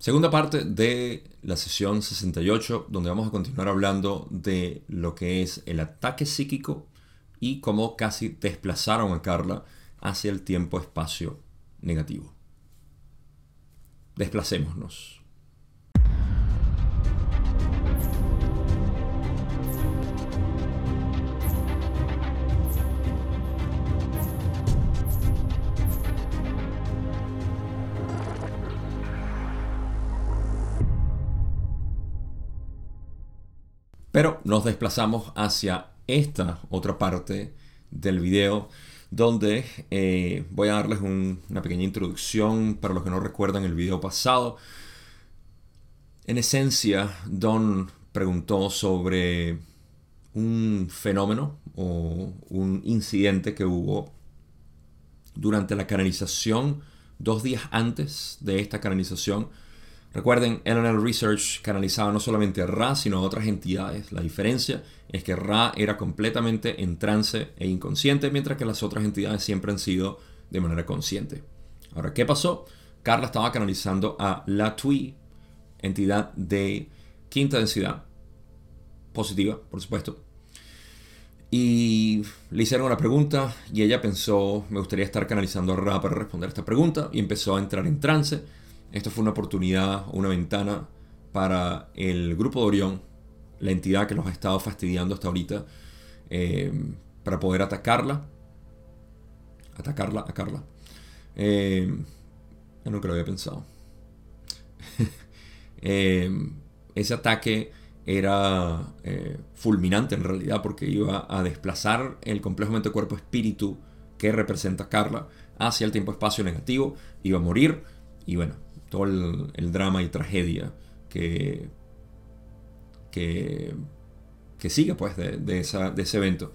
Segunda parte de la sesión 68, donde vamos a continuar hablando de lo que es el ataque psíquico y cómo casi desplazaron a Carla hacia el tiempo-espacio negativo. Desplacémonos. Pero nos desplazamos hacia esta otra parte del video donde eh, voy a darles una pequeña introducción para los que no recuerdan el video pasado. En esencia, Don preguntó sobre un fenómeno o un incidente que hubo durante la canalización, dos días antes de esta canalización, Recuerden, LNL Research canalizaba no solamente a Ra, sino a otras entidades. La diferencia es que Ra era completamente en trance e inconsciente, mientras que las otras entidades siempre han sido de manera consciente. Ahora, ¿qué pasó? Carla estaba canalizando a la Tui, entidad de quinta densidad, positiva, por supuesto. Y le hicieron una pregunta y ella pensó, me gustaría estar canalizando a Ra para responder esta pregunta y empezó a entrar en trance esto fue una oportunidad, una ventana para el grupo de Orión, la entidad que los ha estado fastidiando hasta ahorita, eh, para poder atacarla. Atacarla, a Carla. Eh, yo nunca lo había pensado. Eh, ese ataque era fulminante en realidad porque iba a desplazar el complejo mente cuerpo espíritu que representa Carla hacia el tiempo espacio negativo, iba a morir y bueno, todo el, drama y tragedia que, que, que sigue pues de, ese evento.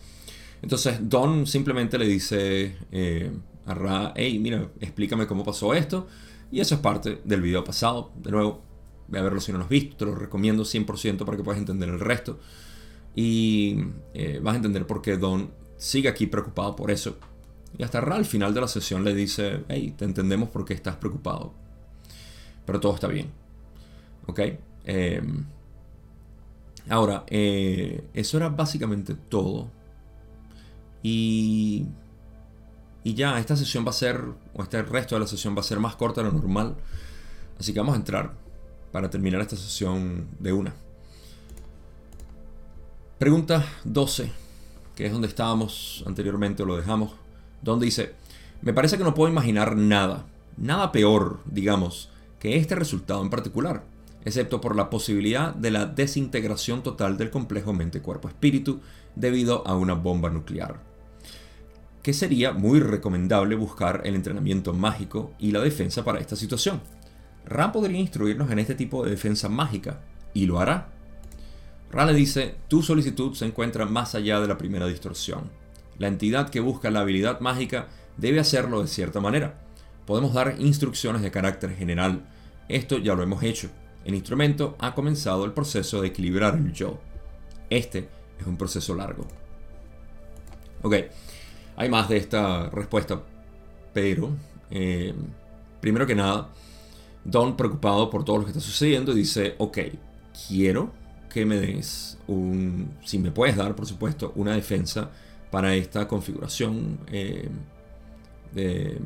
Entonces Don simplemente le dice eh, a Ra, hey, mira, explícame cómo pasó esto. Y eso es parte del video pasado. De nuevo, ve a verlo si no lo has visto, te lo recomiendo 100% para que puedas entender el resto. Y eh, vas a entender por qué Don sigue aquí preocupado por eso. Y hasta Ra al final de la sesión le dice, hey, te entendemos por qué estás preocupado pero todo está bien. ¿Ok? Em, ahora, eh, eso era básicamente todo. Y, y ya, esta sesión va a ser, o este resto de la sesión va a ser más corta de lo normal. Así que vamos a entrar para terminar esta sesión de una. Pregunta 12, que es donde estábamos anteriormente o lo dejamos, donde dice, me parece que no puedo imaginar nada, nada peor, digamos, que este resultado en particular, excepto por la posibilidad de la desintegración total del complejo mente-cuerpo-espíritu debido a una bomba nuclear. Que sería muy recomendable buscar el entrenamiento mágico y la defensa para esta situación. Ra podría instruirnos en este tipo de defensa mágica, y lo hará. Ra le dice, tu solicitud se encuentra más allá de la primera distorsión. La entidad que busca la habilidad mágica debe hacerlo de cierta manera podemos dar instrucciones de carácter general. Esto ya lo hemos hecho. El instrumento ha comenzado el proceso de equilibrar el yo. Este es un proceso largo. Ok, hay más de esta respuesta, pero eh, primero que nada, Don, preocupado por todo lo que está sucediendo, dice, ok, quiero que me des un, si me puedes dar, por supuesto, una defensa para esta configuración eh, de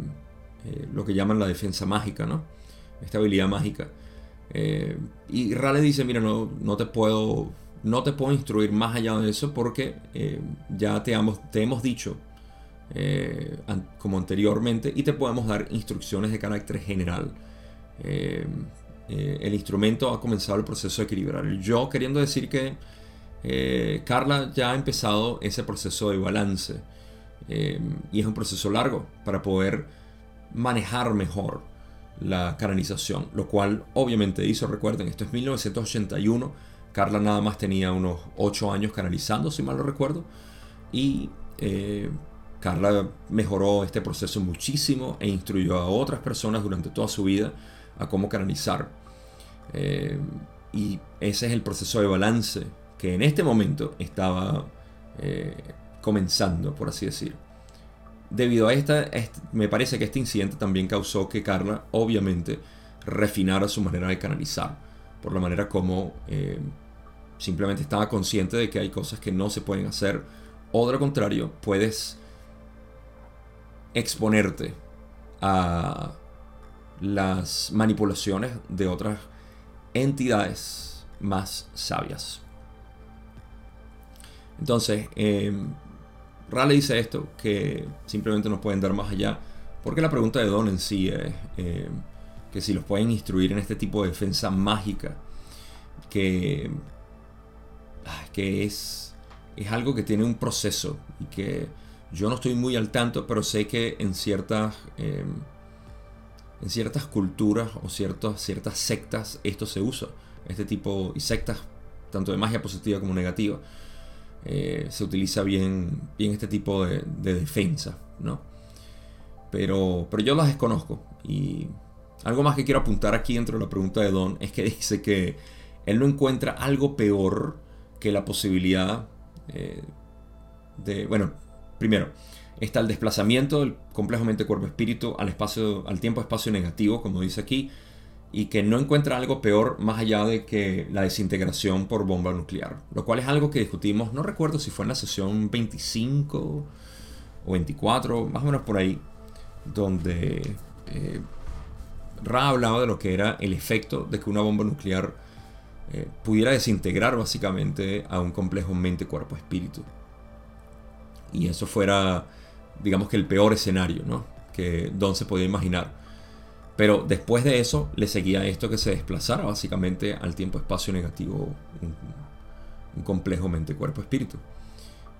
eh, lo que llaman la defensa mágica, ¿no? Esta habilidad mágica. Eh, y Rale dice, mira, no, no, te puedo, no te puedo instruir más allá de eso porque eh, ya te, te hemos dicho, como anteriormente, y te podemos dar instrucciones de carácter general. el instrumento ha comenzado el proceso de equilibrar yo, queriendo decir que Carla ya ha empezado ese proceso de balance. y es un proceso largo para poder manejar mejor la canalización, lo cual obviamente hizo, recuerden, esto es 1981, Carla nada más tenía unos 8 años canalizando, si mal lo recuerdo, y eh, Carla mejoró este proceso muchísimo e instruyó a otras personas durante toda su vida a cómo canalizar. Eh, y ese es el proceso de balance que en este momento estaba eh, comenzando, por así decir. Debido a esta, me parece que este incidente también causó que Carla, obviamente, refinar su manera de canalizar, por la manera como eh, simplemente estaba consciente de que hay cosas que no se pueden hacer, o de lo contrario, puedes exponerte a las manipulaciones de otras entidades más sabias. Entonces, eh, Raleigh dice esto, que simplemente nos pueden dar más allá, porque la pregunta de Don en sí es eh, que si los pueden instruir en este tipo de defensa mágica, que, ah, que es, es algo que tiene un proceso y que yo no estoy muy al tanto, pero sé que en ciertas, eh, en ciertas culturas o ciertas sectas esto se usa. Este tipo, y sectas tanto de magia positiva como negativa, eh, se utiliza bien, bien este tipo de, defensa, ¿no? Pero, pero yo las desconozco. Y algo más que quiero apuntar aquí dentro de la pregunta de Don es que dice que él no encuentra algo peor que la posibilidad eh, de, bueno, primero, está el desplazamiento del complejo mente-cuerpo-espíritu al, espacio, al tiempo-espacio negativo, como dice aquí, y que no encuentra algo peor más allá de que la desintegración por bomba nuclear, lo cual es algo que discutimos, no recuerdo si fue en la sesión 25 o 24, más o menos por ahí, donde eh, Ra hablaba de lo que era el efecto de que una bomba nuclear eh, pudiera desintegrar básicamente a un complejo mente-cuerpo-espíritu. Y eso fuera, digamos que el peor escenario ¿no? que Don se podía imaginar. Pero después de eso le seguía esto que se desplazara básicamente al tiempo-espacio negativo, un, complejo mente-cuerpo-espíritu.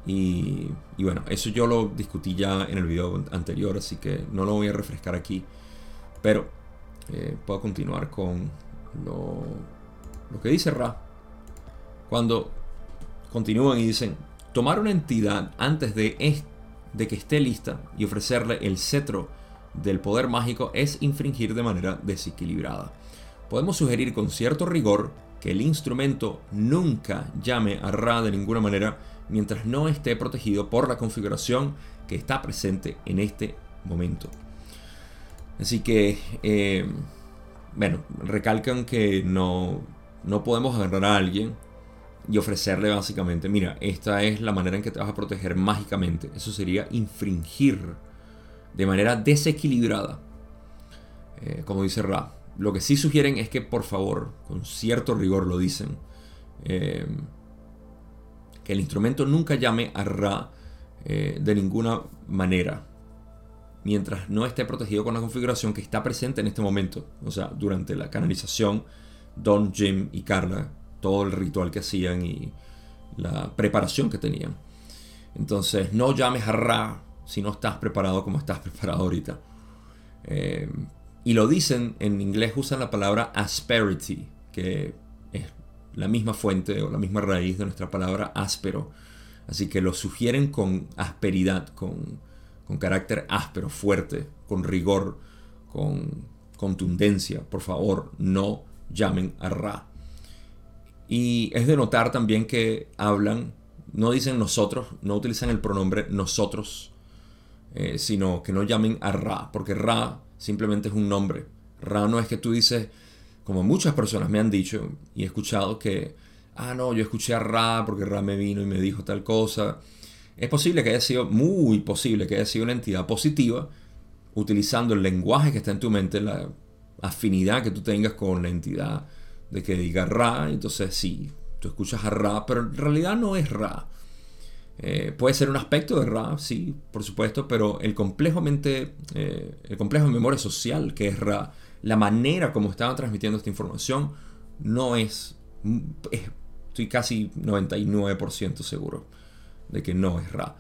Y, bueno, eso yo lo discutí ya en el video anterior, así que no lo voy a refrescar aquí. Pero eh, puedo continuar con lo, lo que dice Ra. Cuando continúan y dicen, tomar una entidad antes de, de que esté lista y ofrecerle el cetro del poder mágico es infringir de manera desequilibrada. Podemos sugerir con cierto rigor que el instrumento nunca llame a Ra de ninguna manera mientras no esté protegido por la configuración que está presente en este momento. Así que, eh, bueno, recalcan que no, no podemos agarrar a alguien y ofrecerle básicamente, mira, esta es la manera en que te vas a proteger mágicamente. Eso sería infringir de manera desequilibrada. Eh, como dice Ra. Lo que sí sugieren es que por favor, con cierto rigor lo dicen, eh, que el instrumento nunca llame a Ra eh, de ninguna manera, mientras no esté protegido con la configuración que está presente en este momento. O sea, durante la canalización, Don, Jim y Carla, todo el ritual que hacían y la preparación que tenían. Entonces, no llames a Ra si no estás preparado como estás preparado ahorita. Eh, y lo dicen, en inglés usan la palabra asperity, que es la misma fuente o la misma raíz de nuestra palabra áspero. Así que lo sugieren con asperidad, con, con carácter áspero, fuerte, con rigor, con contundencia. Por favor, no llamen a Ra. Y es de notar también que hablan, no dicen nosotros, no utilizan el pronombre nosotros, eh, sino que no llamen a Ra, porque Ra simplemente es un nombre. Ra no es que tú dices, como muchas personas me han dicho y he escuchado que, ah, no, yo escuché a Ra porque Ra me vino y me dijo tal cosa. Es posible que haya sido, muy posible que haya sido una entidad positiva, utilizando el lenguaje que está en tu mente, la afinidad que tú tengas con la entidad de que diga Ra, entonces sí, tú escuchas a Ra, pero en realidad no es Ra. Eh, puede ser un aspecto de Ra, sí, por supuesto, pero el complejo, eh, el complejo de memoria social que es Ra, la manera como estaban transmitiendo esta información, no es, estoy casi 99% seguro de que no es Ra.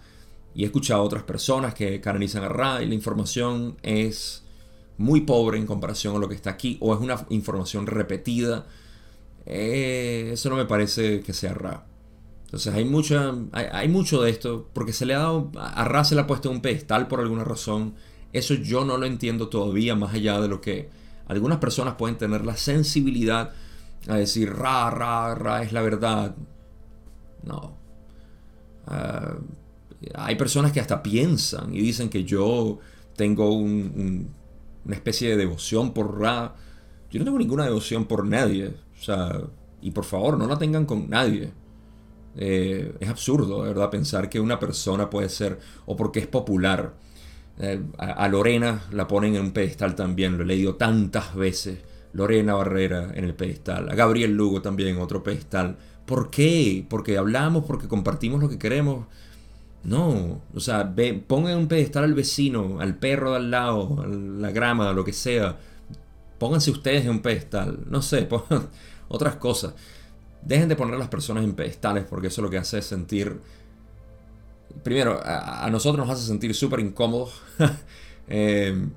Y he escuchado a otras personas que canalizan a Ra y la información es muy pobre en comparación a lo que está aquí, o es una información repetida. Eh, eso no me parece que sea Ra. Entonces hay, mucha, hay, mucho de esto, porque se le ha dado, a Ra se le ha puesto un pedestal por alguna razón. Eso yo no lo entiendo todavía, más allá de lo que algunas personas pueden tener la sensibilidad a decir, Ra, Ra, Ra es la verdad. No. Ah, hay personas que hasta piensan y dicen que yo tengo una especie de devoción por Ra. yo no tengo ninguna devoción por nadie. O sea, y por favor, no la tengan con nadie. Eh, es absurdo, verdad, pensar que una persona puede ser, o porque es popular. Eh, a, Lorena la ponen en un pedestal también, lo he leído tantas veces. Lorena Barrera en el pedestal, a Gabriel Lugo también en otro pedestal. ¿Por qué? Porque hablamos, porque compartimos lo que queremos. No, o sea, ve, pongan un pedestal al vecino, al perro de al lado, a la grama, lo que sea. Pónganse ustedes en un pedestal, no sé, otras cosas. Dejen de poner a las personas en pedestales porque eso lo que hace es sentir... Primero, a, nosotros nos hace sentir súper incómodos. Eh,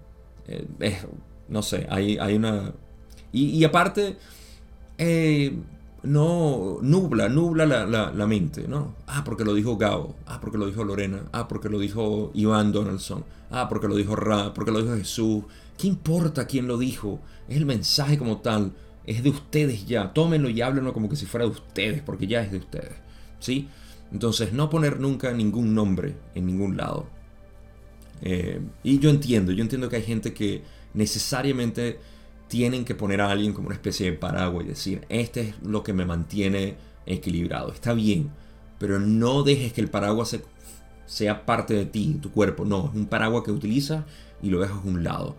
eh, no sé, hay, hay una... Y, aparte, eh, no nubla, nubla la, mente, ¿no? Ah, porque lo dijo Gabo, ah, porque lo dijo Lorena, ah, porque lo dijo Iván Donaldson, ah, porque lo dijo Ra, porque lo dijo Jesús. ¿Qué importa quién lo dijo? Es el mensaje como tal es de ustedes ya. Tómenlo y háblenlo como que si fuera de ustedes, porque ya es de ustedes. ¿Sí? Entonces, no poner nunca ningún nombre en ningún lado. Eh, y yo entiendo, yo entiendo que hay gente que necesariamente tienen que poner a alguien como una especie de paraguas y decir, este es lo que me mantiene equilibrado. Está bien, pero no dejes que el paraguas sea parte de ti, tu cuerpo. No, es un paraguas que utilizas y lo dejas a un lado.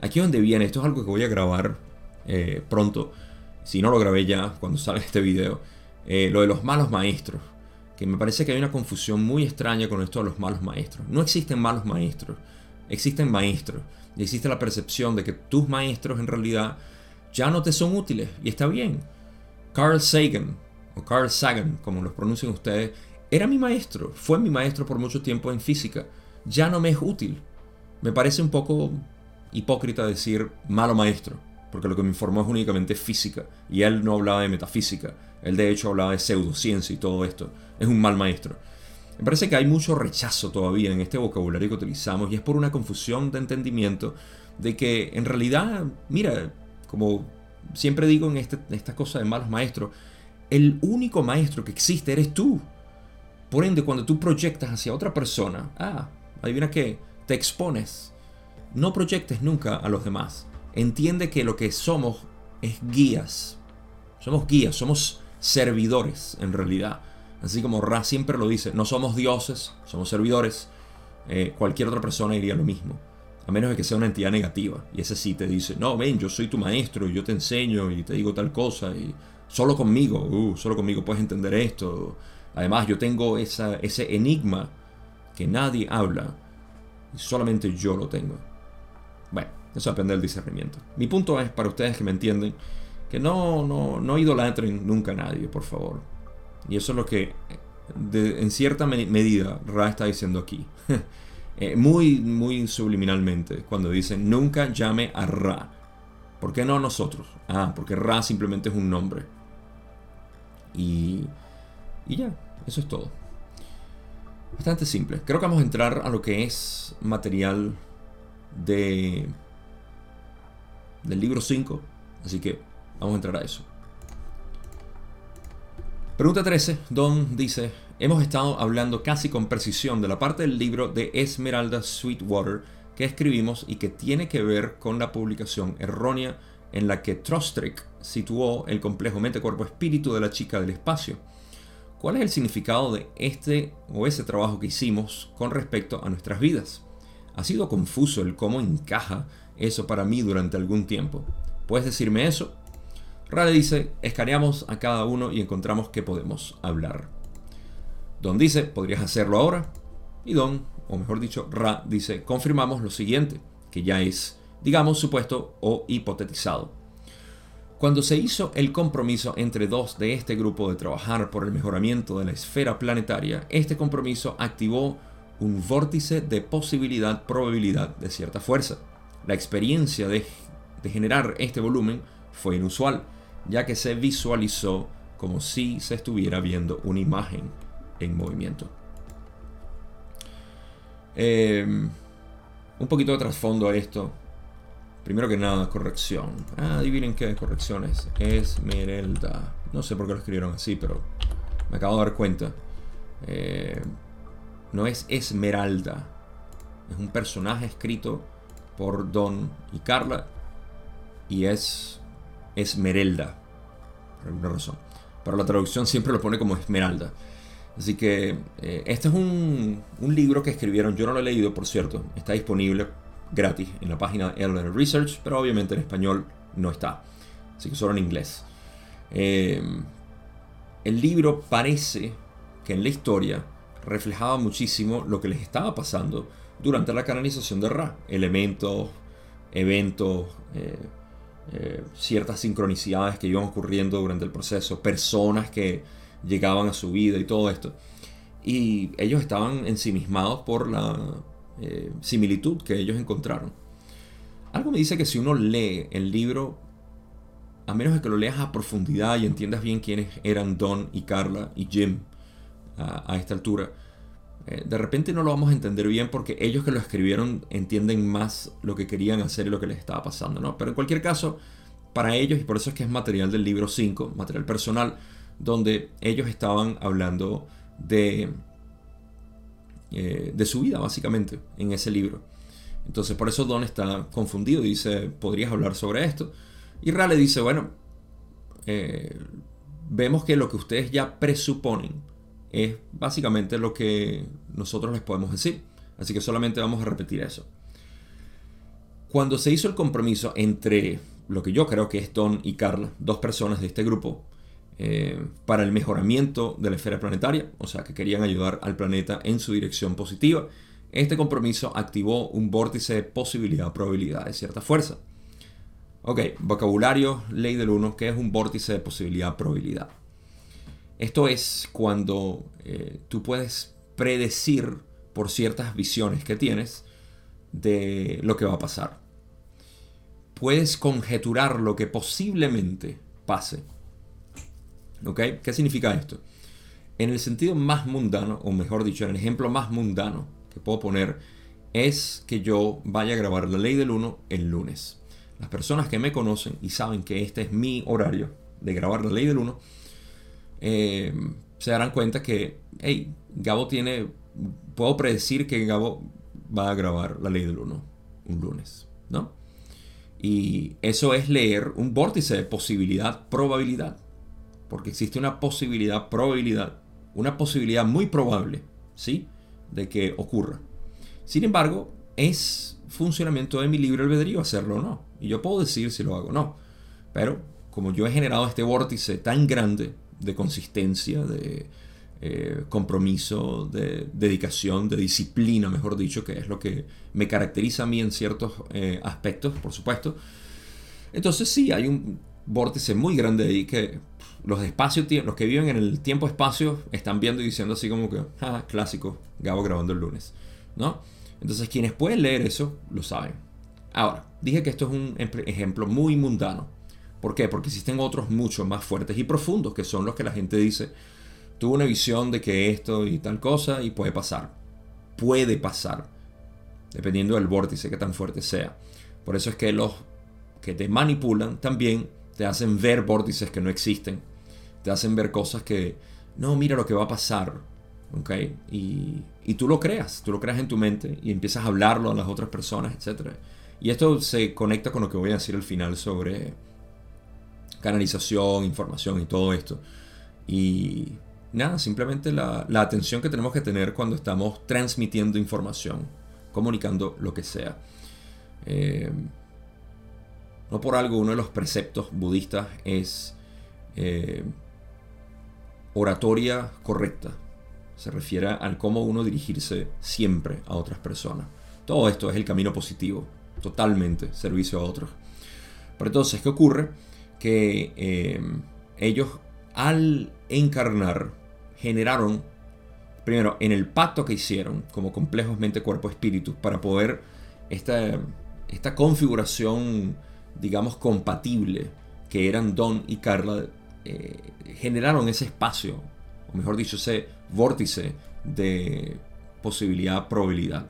Aquí es donde viene, esto es algo que voy a grabar eh, pronto, si no lo grabé ya cuando sale este video, eh, lo de los malos maestros. Que me parece que hay una confusión muy extraña con esto de los malos maestros. No existen malos maestros, existen maestros. Y existe la percepción de que tus maestros en realidad ya no te son útiles. Y está bien. Carl Sagan, o Carl Sagan, como los pronuncian ustedes, era mi maestro. Fue mi maestro por mucho tiempo en física. Ya no me es útil. Me parece un poco hipócrita decir malo maestro porque lo que me informó es únicamente física, y él no hablaba de metafísica, él de hecho hablaba de pseudociencia y todo esto. Es un mal maestro. Me parece que hay mucho rechazo todavía en este vocabulario que utilizamos y es por una confusión de entendimiento de que en realidad, mira, como siempre digo en, este, esta cosa de malos maestros, el único maestro que existe eres tú. Por ende, cuando tú proyectas hacia otra persona, ah, adivina qué, te expones. No proyectes nunca a los demás entiende que lo que somos es guías. Somos guías, somos servidores en realidad. Así como Ra siempre lo dice, no somos dioses, somos servidores. Eh, cualquier otra persona diría lo mismo. A menos de que sea una entidad negativa. Y ese sí te dice, no, ven, yo soy tu maestro, y yo te enseño y te digo tal cosa. Y solo conmigo, uh, solo conmigo puedes entender esto. Además, yo tengo esa, ese enigma que nadie habla. Y solamente yo lo tengo. Bueno. Eso depende del discernimiento. Mi punto es, para ustedes que me entienden, que no, no, no idolatren nunca a nadie, por favor. Y eso es lo que, en cierta medida, Ra está diciendo aquí. Eh, muy, muy subliminalmente, cuando dicen nunca llame a Ra. ¿Por qué no a nosotros? Ah, porque Ra simplemente es un nombre. Y, y ya, eso es todo. Bastante simple. Creo que vamos a entrar a lo que es material de del libro 5. Así que vamos a entrar a eso. Pregunta 13. Don dice, hemos estado hablando casi con precisión de la parte del libro de Esmeralda Sweetwater que escribimos y que tiene que ver con la publicación errónea en la que Trostrick situó el complejo mente-cuerpo-espíritu de la chica del espacio. ¿Cuál es el significado de este o ese trabajo que hicimos con respecto a nuestras vidas? Ha sido confuso el cómo encaja eso para mí durante algún tiempo. ¿Puedes decirme eso? Ra le dice, escaneamos a cada uno y encontramos que podemos hablar. Don dice, podrías hacerlo ahora. Y Don, o mejor dicho, Ra dice, confirmamos lo siguiente, que ya es, digamos, supuesto o hipotetizado. Cuando se hizo el compromiso entre dos de este grupo de trabajar por el mejoramiento de la esfera planetaria, este compromiso activó un vórtice de posibilidad-probabilidad de cierta fuerza. La experiencia de, generar este volumen fue inusual, ya que se visualizó como si se estuviera viendo una imagen en movimiento. Em, un poquito de trasfondo a esto. Primero que nada, corrección. Ah, adivinen qué corrección es. Esmeralda. No sé por qué lo escribieron así, pero me acabo de dar cuenta. Eh, no es Esmeralda. Es un personaje escrito por Don y Carla y es Esmeralda, por alguna razón. Pero la traducción siempre lo pone como Esmeralda. Así que eh, este es un, un, libro que escribieron, yo no lo he leído por cierto, está disponible gratis en la página de Research, pero obviamente en español no está, así que solo en inglés. Eh, el libro parece que en la historia reflejaba muchísimo lo que les estaba pasando durante la canonización de Ra, elementos, eventos, eh, ciertas sincronicidades que iban ocurriendo durante el proceso, personas que llegaban a su vida y todo esto. Y ellos estaban ensimismados por la eh, similitud que ellos encontraron. Algo me dice que si uno lee el libro, a menos de que lo leas a profundidad y entiendas bien quiénes eran Don y Carla y Jim a, esta altura, eh, de repente no lo vamos a entender bien porque ellos que lo escribieron entienden más lo que querían hacer y lo que les estaba pasando, ¿no? Pero en cualquier caso, para ellos, y por eso es que es material del libro 5, material personal, donde ellos estaban hablando de, eh, de su vida, básicamente, en ese libro. Entonces, por eso Don está confundido y dice, ¿podrías hablar sobre esto? Y Ra le dice, bueno, eh, vemos que lo que ustedes ya presuponen es básicamente lo que nosotros les podemos decir. Así que solamente vamos a repetir eso. Cuando se hizo el compromiso entre lo que yo creo que es Don y Carla, dos personas de este grupo, eh, para el mejoramiento de la esfera planetaria, o sea que querían ayudar al planeta en su dirección positiva. Este compromiso activó un vórtice de posibilidad-probabilidad de cierta fuerza. Ok, vocabulario, ley del 1, que es un vórtice de posibilidad-probabilidad. Esto es cuando eh, tú puedes predecir por ciertas visiones que tienes de lo que va a pasar. Puedes conjeturar lo que posiblemente pase ¿Qué significa esto? En el sentido más mundano, o mejor dicho, en el ejemplo más mundano que puedo poner, es que yo vaya a grabar la ley del 1 el lunes. Las personas que me conocen y saben que este es mi horario de grabar la ley del 1, eh, se darán cuenta que, hey, Gabo tiene, puedo predecir que Gabo va a grabar la ley del 1 un lunes, ¿no? Y eso es leer un vórtice de posibilidad, probabilidad porque existe una posibilidad, probabilidad, una posibilidad muy probable, ¿sí? De que ocurra. Sin embargo, es funcionamiento de mi libre albedrío hacerlo o no. Y yo puedo decir si lo hago o no. Pero como yo he generado este vórtice tan grande de consistencia, de eh, compromiso, de dedicación, de disciplina, mejor dicho, que es lo que me caracteriza a mí en ciertos eh, aspectos, por supuesto. Entonces sí, hay un vórtice muy grande ahí que los los que viven en el tiempo-espacio están viendo y diciendo así como que, ah, clásico, Gabo grabando el lunes, ¿no? Entonces quienes pueden leer eso lo saben. Ahora, dije que esto es un ejemplo muy mundano. ¿Por qué? Porque existen otros mucho más fuertes y profundos que son los que la gente dice, tuvo una visión de que esto y tal cosa y puede pasar. Puede pasar, dependiendo del vórtice que tan fuerte sea. Por eso es que los que te manipulan también te hacen ver vórtices que no existen te hacen ver cosas que, no, mira lo que va a pasar, ¿ok? Y, y tú lo creas, tú lo creas en tu mente y empiezas a hablarlo a las otras personas, etc. Y esto se conecta con lo que voy a decir al final sobre canalización, información y todo esto. Y nada, simplemente la, la, atención que tenemos que tener cuando estamos transmitiendo información, comunicando lo que sea. Eh, no por algo uno de los preceptos budistas es eh, oratoria correcta. Se refiere al cómo uno dirigirse siempre a otras personas. Todo esto es el camino positivo, totalmente, servicio a otros. Pero entonces, ¿qué ocurre? Que em, ellos al encarnar generaron, primero, en el pacto que hicieron como complejos mente, cuerpo, espíritu, para poder esta, esta configuración, digamos, compatible que eran Don y Carla eh, generaron ese espacio, o mejor dicho, ese vórtice de posibilidad-probabilidad.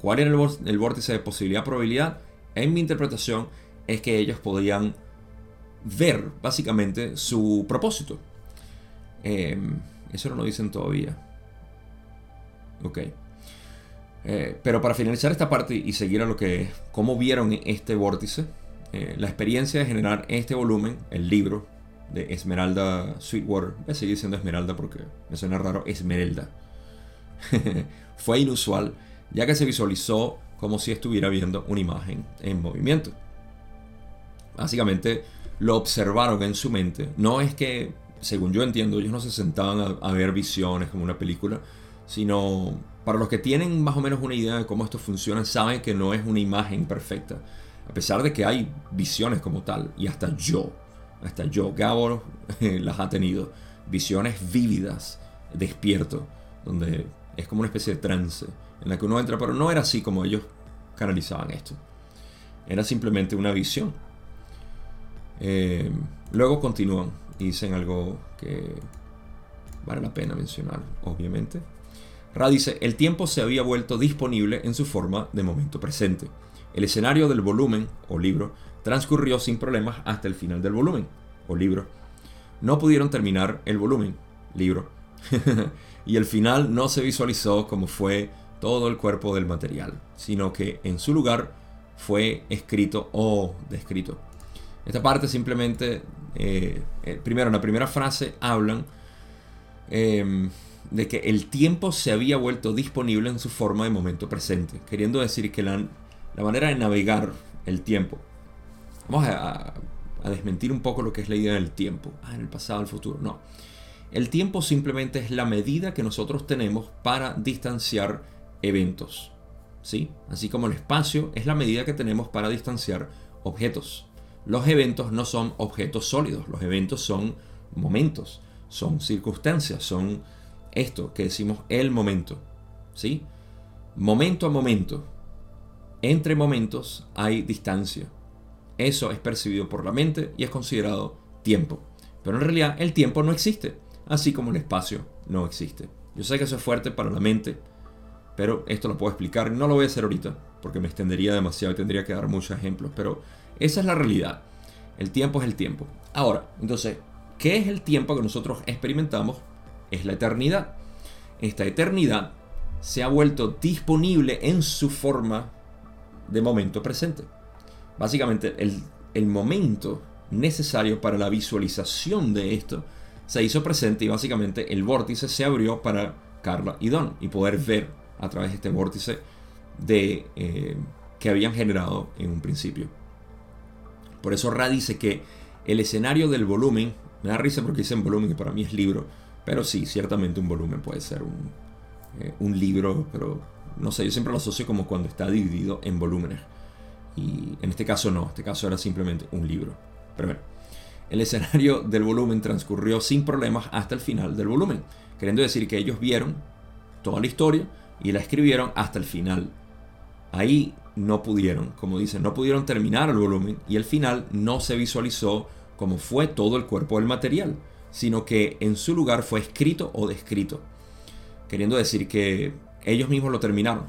¿Cuál era el, vórtice de posibilidad-probabilidad? En mi interpretación es que ellos podían ver básicamente su propósito. Em, eso no lo dicen todavía. Ok. Eh, pero para finalizar esta parte y seguir a lo que cómo vieron este vórtice, eh, la experiencia de generar este volumen, el libro de Esmeralda Sweetwater, voy a seguir diciendo Esmeralda porque me suena raro, Esmeralda, fue inusual, ya que se visualizó como si estuviera viendo una imagen en movimiento. Básicamente lo observaron en su mente. No es que, según yo entiendo, ellos no se sentaban a, ver visiones como una película, sino para los que tienen más o menos una idea de cómo esto funciona, saben que no es una imagen perfecta. A pesar de que hay visiones como tal, y hasta yo, hasta yo, Gabor, las ha tenido. Visiones vívidas, despierto, donde es como una especie de trance en la que uno entra, pero no era así como ellos canalizaban esto. Era simplemente una visión. Eh, luego continúan y dicen algo que vale la pena mencionar, obviamente. Ra dice, el tiempo se había vuelto disponible en su forma de momento presente. El escenario del volumen o libro transcurrió sin problemas hasta el final del volumen o libro. No pudieron terminar el volumen, libro, y el final no se visualizó como fue todo el cuerpo del material, sino que en su lugar fue escrito o descrito. Esta parte simplemente, eh, eh, primero, en la primera frase hablan em, de que el tiempo se había vuelto disponible en su forma de momento presente, queriendo decir que la, manera de navegar el tiempo, vamos a, a, desmentir un poco lo que es la idea del tiempo, ah, en el pasado, el futuro, no. El tiempo simplemente es la medida que nosotros tenemos para distanciar eventos. ¿sí? Así como el espacio es la medida que tenemos para distanciar objetos. Los eventos no son objetos sólidos, los eventos son momentos, son circunstancias, son esto que decimos el momento. ¿sí? Momento a momento. Entre momentos hay distancia. Eso es percibido por la mente y es considerado tiempo. Pero en realidad el tiempo no existe, así como el espacio no existe. Yo sé que eso es fuerte para la mente, pero esto lo puedo explicar. No lo voy a hacer ahorita porque me extendería demasiado y tendría que dar muchos ejemplos. Pero esa es la realidad. El tiempo es el tiempo. Ahora, entonces, ¿qué es el tiempo que nosotros experimentamos? Es la eternidad. Esta eternidad se ha vuelto disponible en su forma de momento presente. Básicamente, el, el momento necesario para la visualización de esto se hizo presente y básicamente el vórtice se abrió para Carla y Don y poder ver a través de este vórtice de, eh, que habían generado en un principio. Por eso Ra dice que el escenario del volumen, me da risa porque dicen volumen y para mí es libro, pero sí, ciertamente un volumen puede ser un, eh, libro, pero no sé, yo siempre lo asocio como cuando está dividido en volúmenes. Y en este caso no, en este caso era simplemente un libro. Pero el escenario del volumen transcurrió sin problemas hasta el final del volumen, queriendo decir que ellos vieron toda la historia, y la escribieron hasta el final. Ahí no pudieron, como dicen, no pudieron terminar el volumen y el final no se visualizó como fue todo el cuerpo del material, sino que en su lugar fue escrito o descrito, queriendo decir que ellos mismos lo terminaron.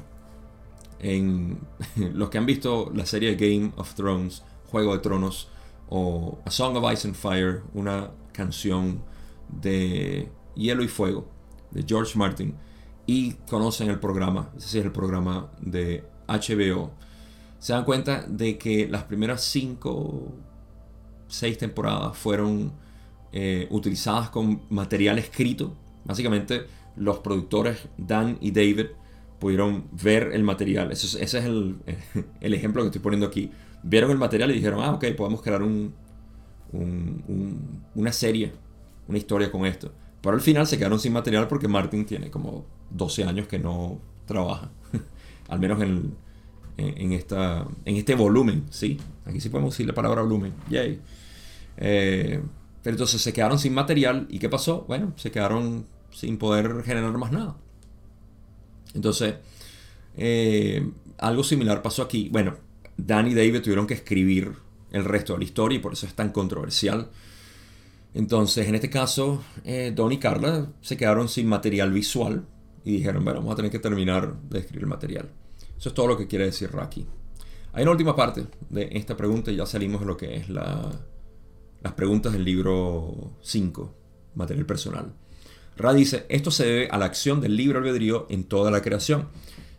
En los que han visto la serie Game of Thrones, Juego de Tronos o A Song of Ice and Fire, una canción de Hielo y Fuego de George Martin, y conocen el programa, ese es el programa de HBO, se dan cuenta de que las primeras 5, 6 temporadas fueron eh, utilizadas con material escrito. Básicamente los productores Dan y David pudieron ver el material. Ese, es el, el, ejemplo que estoy poniendo aquí. Vieron el material y dijeron, ah, ok, podemos crear un, una serie, una historia con esto. Pero al final se quedaron sin material porque Martin tiene como 12 años que no trabaja. al menos en, en, esta, en este volumen, ¿sí? Aquí sí podemos decir la palabra volumen. Yay. Eh, pero entonces se quedaron sin material. ¿Y qué pasó? Bueno, se quedaron sin poder generar más nada. Entonces, eh, algo similar pasó aquí. Bueno, Dan y David tuvieron que escribir el resto de la historia y por eso es tan controversial. Entonces, en este caso, eh, Don y Carla se quedaron sin material visual y dijeron, bueno, vamos a tener que terminar de escribir el material. Eso es todo lo que quiere decir Raki. Hay una última parte de esta pregunta y ya salimos de lo que es la, las preguntas del libro 5, material personal. Ra dice, esto se debe a la acción del libro albedrío en toda la creación.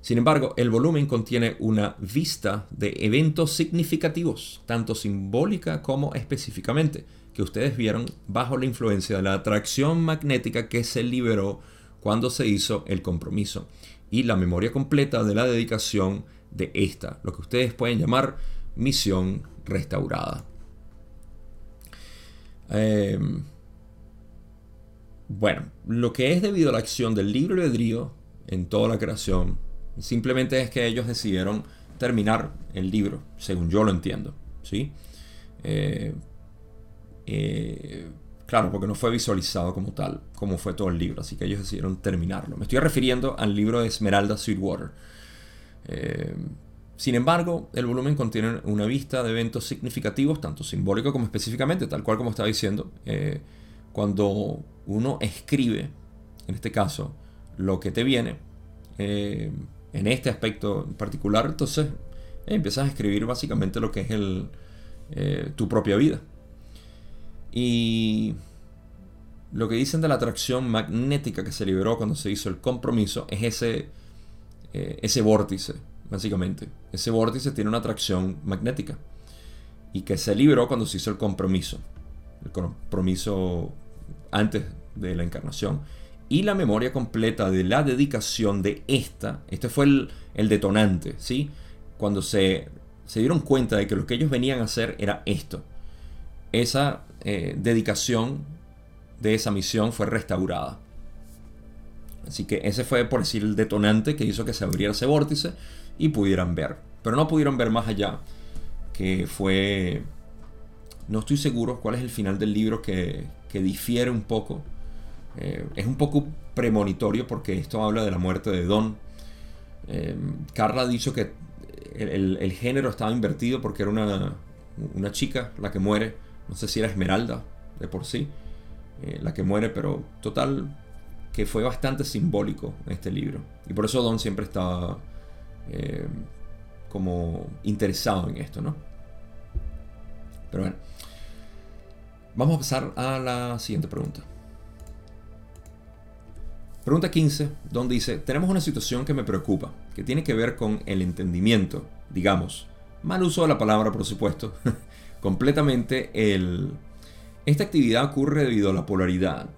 Sin embargo, el volumen contiene una vista de eventos significativos, tanto simbólica como específicamente, que ustedes vieron bajo la influencia de la atracción magnética que se liberó cuando se hizo el compromiso y la memoria completa de la dedicación de esta, lo que ustedes pueden llamar misión restaurada. Em, bueno, lo que es debido a la acción del libre albedrío en toda la creación Simplemente es que ellos decidieron terminar el libro, según yo lo entiendo. ¿sí? Eh, eh, claro, porque no fue visualizado como tal, como fue todo el libro, así que ellos decidieron terminarlo. Me estoy refiriendo al libro de Esmeralda Sweetwater. Eh, sin embargo, el volumen contiene una vista de eventos significativos, tanto simbólico como específicamente, tal cual como estaba diciendo. cuando uno escribe, en este caso, lo que te viene, en este aspecto en particular, entonces empiezas a escribir básicamente lo que es eh, tu propia vida. Y lo que dicen de la atracción magnética que se liberó cuando se hizo el compromiso es ese, eh, ese vórtice, básicamente. Ese vórtice tiene una atracción magnética y que se liberó cuando se hizo el compromiso. El compromiso antes de la encarnación y la memoria completa de la dedicación de esta, este fue el, detonante, ¿sí? Cuando se, se, dieron cuenta de que lo que ellos venían a hacer era esto. Esa eh, dedicación de esa misión fue restaurada. Así que ese fue, por decir, el detonante que hizo que se abriera ese vórtice y pudieran ver. Pero no pudieron ver más allá, que fue... No estoy seguro cuál es el final del libro que, que difiere un poco eh, es un poco premonitorio porque esto habla de la muerte de Don. Eh, Carla ha dicho que el, género estaba invertido porque era una, una, chica la que muere. No sé si era Esmeralda de por sí eh, la que muere, pero total que fue bastante simbólico en este libro. Y por eso Don siempre estaba como interesado en esto, ¿no? Pero bueno. Vamos a pasar a la siguiente pregunta. Pregunta 15, donde dice, tenemos una situación que me preocupa, que tiene que ver con el entendimiento, digamos, mal uso de la palabra por supuesto, completamente el... Esta actividad ocurre debido a la polaridad.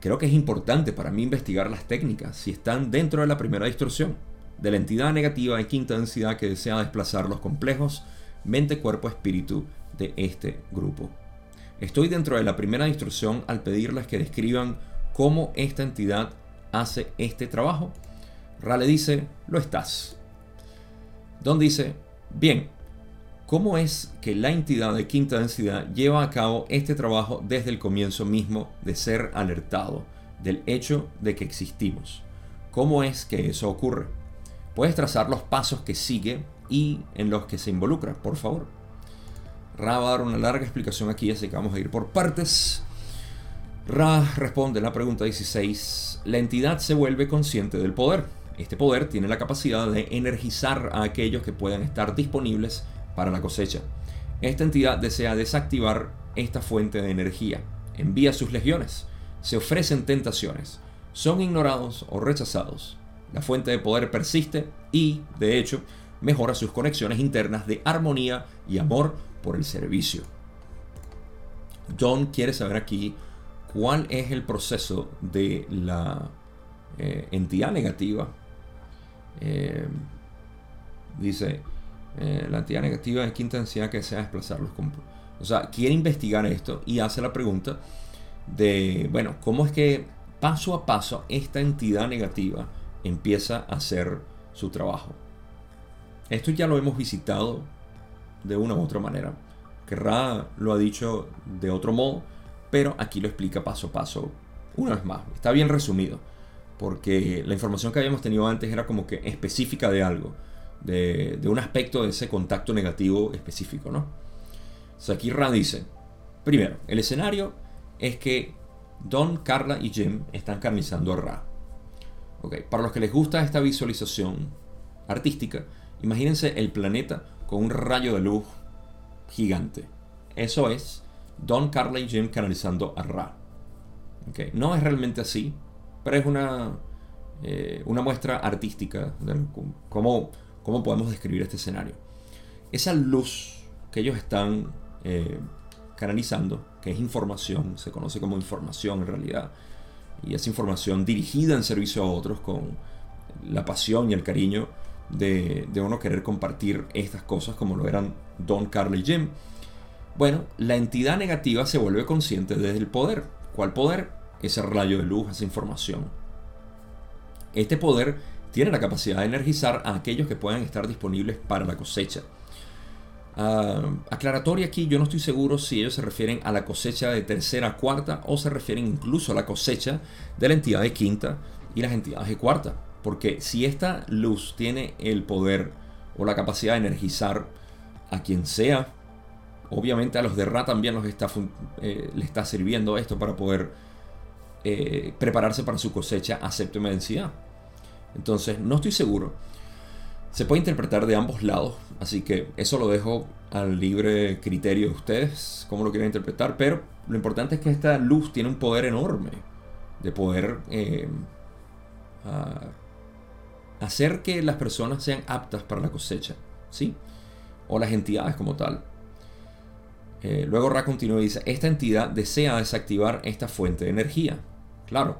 Creo que es importante para mí investigar las técnicas si están dentro de la primera distorsión, de la entidad negativa de quinta densidad que desea desplazar los complejos mente, cuerpo, espíritu de este grupo. Estoy dentro de la primera distorsión al pedirles que describan cómo esta entidad hace este trabajo. Rale dice, lo estás. Don dice, bien, ¿cómo es que la entidad de quinta densidad lleva a cabo este trabajo desde el comienzo mismo de ser alertado del hecho de que existimos? ¿Cómo es que eso ocurre? Puedes trazar los pasos que sigue y en los que se involucra, por favor. Ra va a dar una larga explicación aquí, así que vamos a ir por partes. Ra responde la pregunta 16. La entidad se vuelve consciente del poder. Este poder tiene la capacidad de energizar a aquellos que puedan estar disponibles para la cosecha. Esta entidad desea desactivar esta fuente de energía. Envía sus legiones. Se ofrecen tentaciones. Son ignorados o rechazados. La fuente de poder persiste y, de hecho, mejora sus conexiones internas de armonía y amor por el servicio. John quiere saber aquí cuál es el proceso de la eh, entidad negativa. Eh, dice, eh, la entidad negativa es quinta densidad que desea desplazar los O sea, quiere investigar esto y hace la pregunta de, bueno, ¿cómo es que paso a paso esta entidad negativa empieza a hacer su trabajo? Esto ya lo hemos visitado de una u otra manera. Que Ra lo ha dicho de otro modo pero aquí lo explica paso a paso una vez más. Está bien resumido, porque la información que habíamos tenido antes era como que específica de algo, de, un aspecto de ese contacto negativo específico, ¿no? O dice, primero, el escenario es que Don, Carla y Jim están carnizando a Ra. Okay. Para los que les gusta esta visualización artística, imagínense el planeta con un rayo de luz gigante. Eso es Don, Carla y Jim canalizando a Ra. Okay. No es realmente así, pero es una, eh, una muestra artística de cómo podemos describir este escenario. Esa luz que ellos están eh, canalizando, que es información, se conoce como información en realidad, y esa información dirigida en servicio a otros con la pasión y el cariño de, de uno querer compartir estas cosas como lo eran Don Carly y Jim. Bueno, la entidad negativa se vuelve consciente desde el poder. ¿Cuál poder? Ese rayo de luz, esa información. Este poder tiene la capacidad de energizar a aquellos que puedan estar disponibles para la cosecha. Uh, aclaratoria aquí, yo no estoy seguro si ellos se refieren a la cosecha de tercera, cuarta o se refieren incluso a la cosecha de la entidad de quinta y las entidades de cuarta. Porque si esta luz tiene el poder o la capacidad de energizar a quien sea, obviamente a los de Ra también los está, eh, le está sirviendo esto para poder eh, prepararse para su cosecha a séptima densidad. Entonces, no estoy seguro se puede interpretar de ambos lados, así que eso lo dejo al libre criterio de ustedes, cómo lo quieren interpretar, pero lo importante es que esta luz tiene un poder enorme de poder eh, hacer que las personas sean aptas para la cosecha, ¿sí? O las entidades como tal. Eh, luego Ra continúa y dice, esta entidad desea desactivar esta fuente de energía. Claro.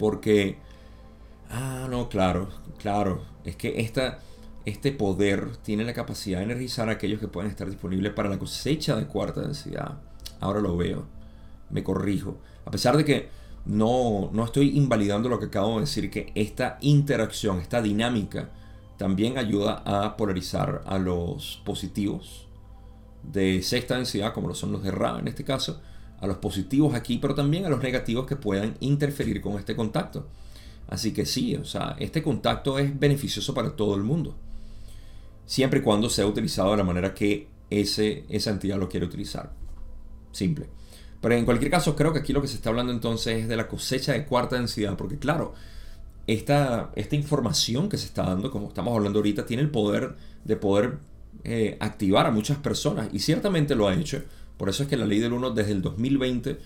Porque... Ah, no, claro, claro es que esta, este poder tiene la capacidad de energizar a aquellos que pueden estar disponibles para la cosecha de cuarta densidad. Ahora lo veo, me corrijo. A pesar de que no, no estoy invalidando lo que acabo de decir, que esta interacción, esta dinámica, también ayuda a polarizar a los positivos de sexta densidad, como lo son los de Ra en este caso, a los positivos aquí, pero también a los negativos que puedan interferir con este contacto. Así que sí, o sea, este contacto es beneficioso para todo el mundo. Siempre y cuando sea utilizado de la manera que ese, esa entidad lo quiere utilizar. Simple. Pero en cualquier caso, creo que aquí lo que se está hablando entonces es de la cosecha de cuarta densidad, porque claro, esta, esta información que se está dando, como estamos hablando ahorita, tiene el poder de poder eh, activar a muchas personas, y ciertamente lo ha hecho. Por eso es que la ley del 1 desde el 2020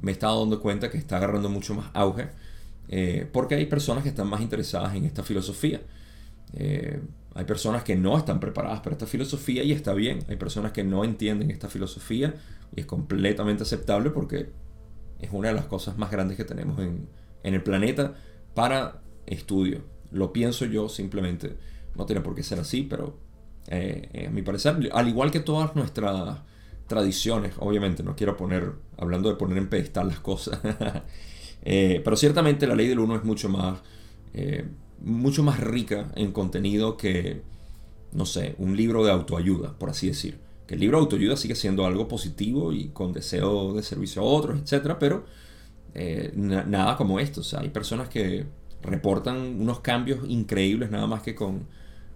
me he estado dando cuenta que está agarrando mucho más auge eh, porque hay personas que están más interesadas en esta filosofía. Eh, hay personas que no están preparadas para esta filosofía y está bien. Hay personas que no entienden esta filosofía y es completamente aceptable porque es una de las cosas más grandes que tenemos en, el planeta para estudio. Lo pienso yo simplemente. No tiene por qué ser así, pero eh, a mi parecer, al igual que todas nuestras tradiciones, obviamente, no quiero poner, hablando de poner en pedestal las cosas, Eh, pero ciertamente la ley del 1 es mucho más, eh, mucho más rica en contenido que, no sé, un libro de autoayuda, por así decir. Que el libro de autoayuda sigue siendo algo positivo y con deseo de servicio a otros, etc. Pero eh, nada como esto. O sea, hay personas que reportan unos cambios increíbles nada más que con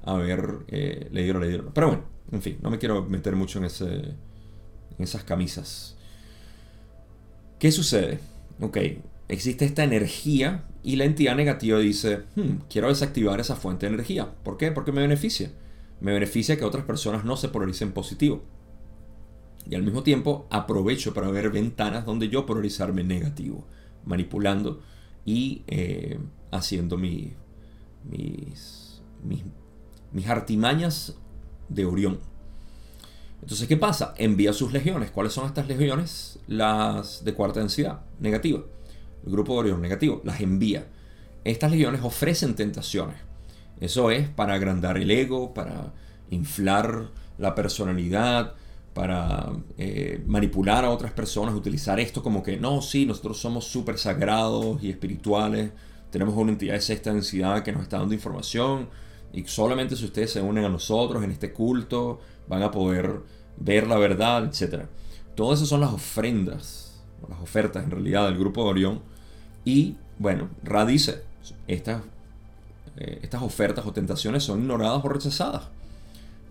haber leído la ley del 1. Pero bueno, en fin, no me quiero meter mucho en, ese, en esas camisas. ¿Qué sucede? Ok, existe esta energía y la entidad negativa dice, hmm, quiero desactivar esa fuente de energía. ¿Por qué? Porque me beneficia. Me beneficia que otras personas no se polaricen positivo. Y al mismo tiempo aprovecho para ver ventanas donde yo polarizarme negativo, manipulando y eh, haciendo mis, mis, mis artimañas de Orión. Entonces, ¿qué pasa? Envía sus legiones. ¿Cuáles son estas legiones? Las de cuarta densidad, negativa el grupo de Orión negativo, las envía. Estas legiones ofrecen tentaciones. Eso es para agrandar el ego, para inflar la personalidad, para eh, manipular a otras personas, utilizar esto como que no, sí, nosotros somos súper sagrados y espirituales, tenemos una entidad de sexta densidad que nos está dando información y solamente si ustedes se unen a nosotros en este culto van a poder ver la verdad, etc. Todas esas son las ofrendas las ofertas en realidad del grupo de Orión. Y bueno, Ra dice, estas, eh, estas ofertas o tentaciones son ignoradas o rechazadas,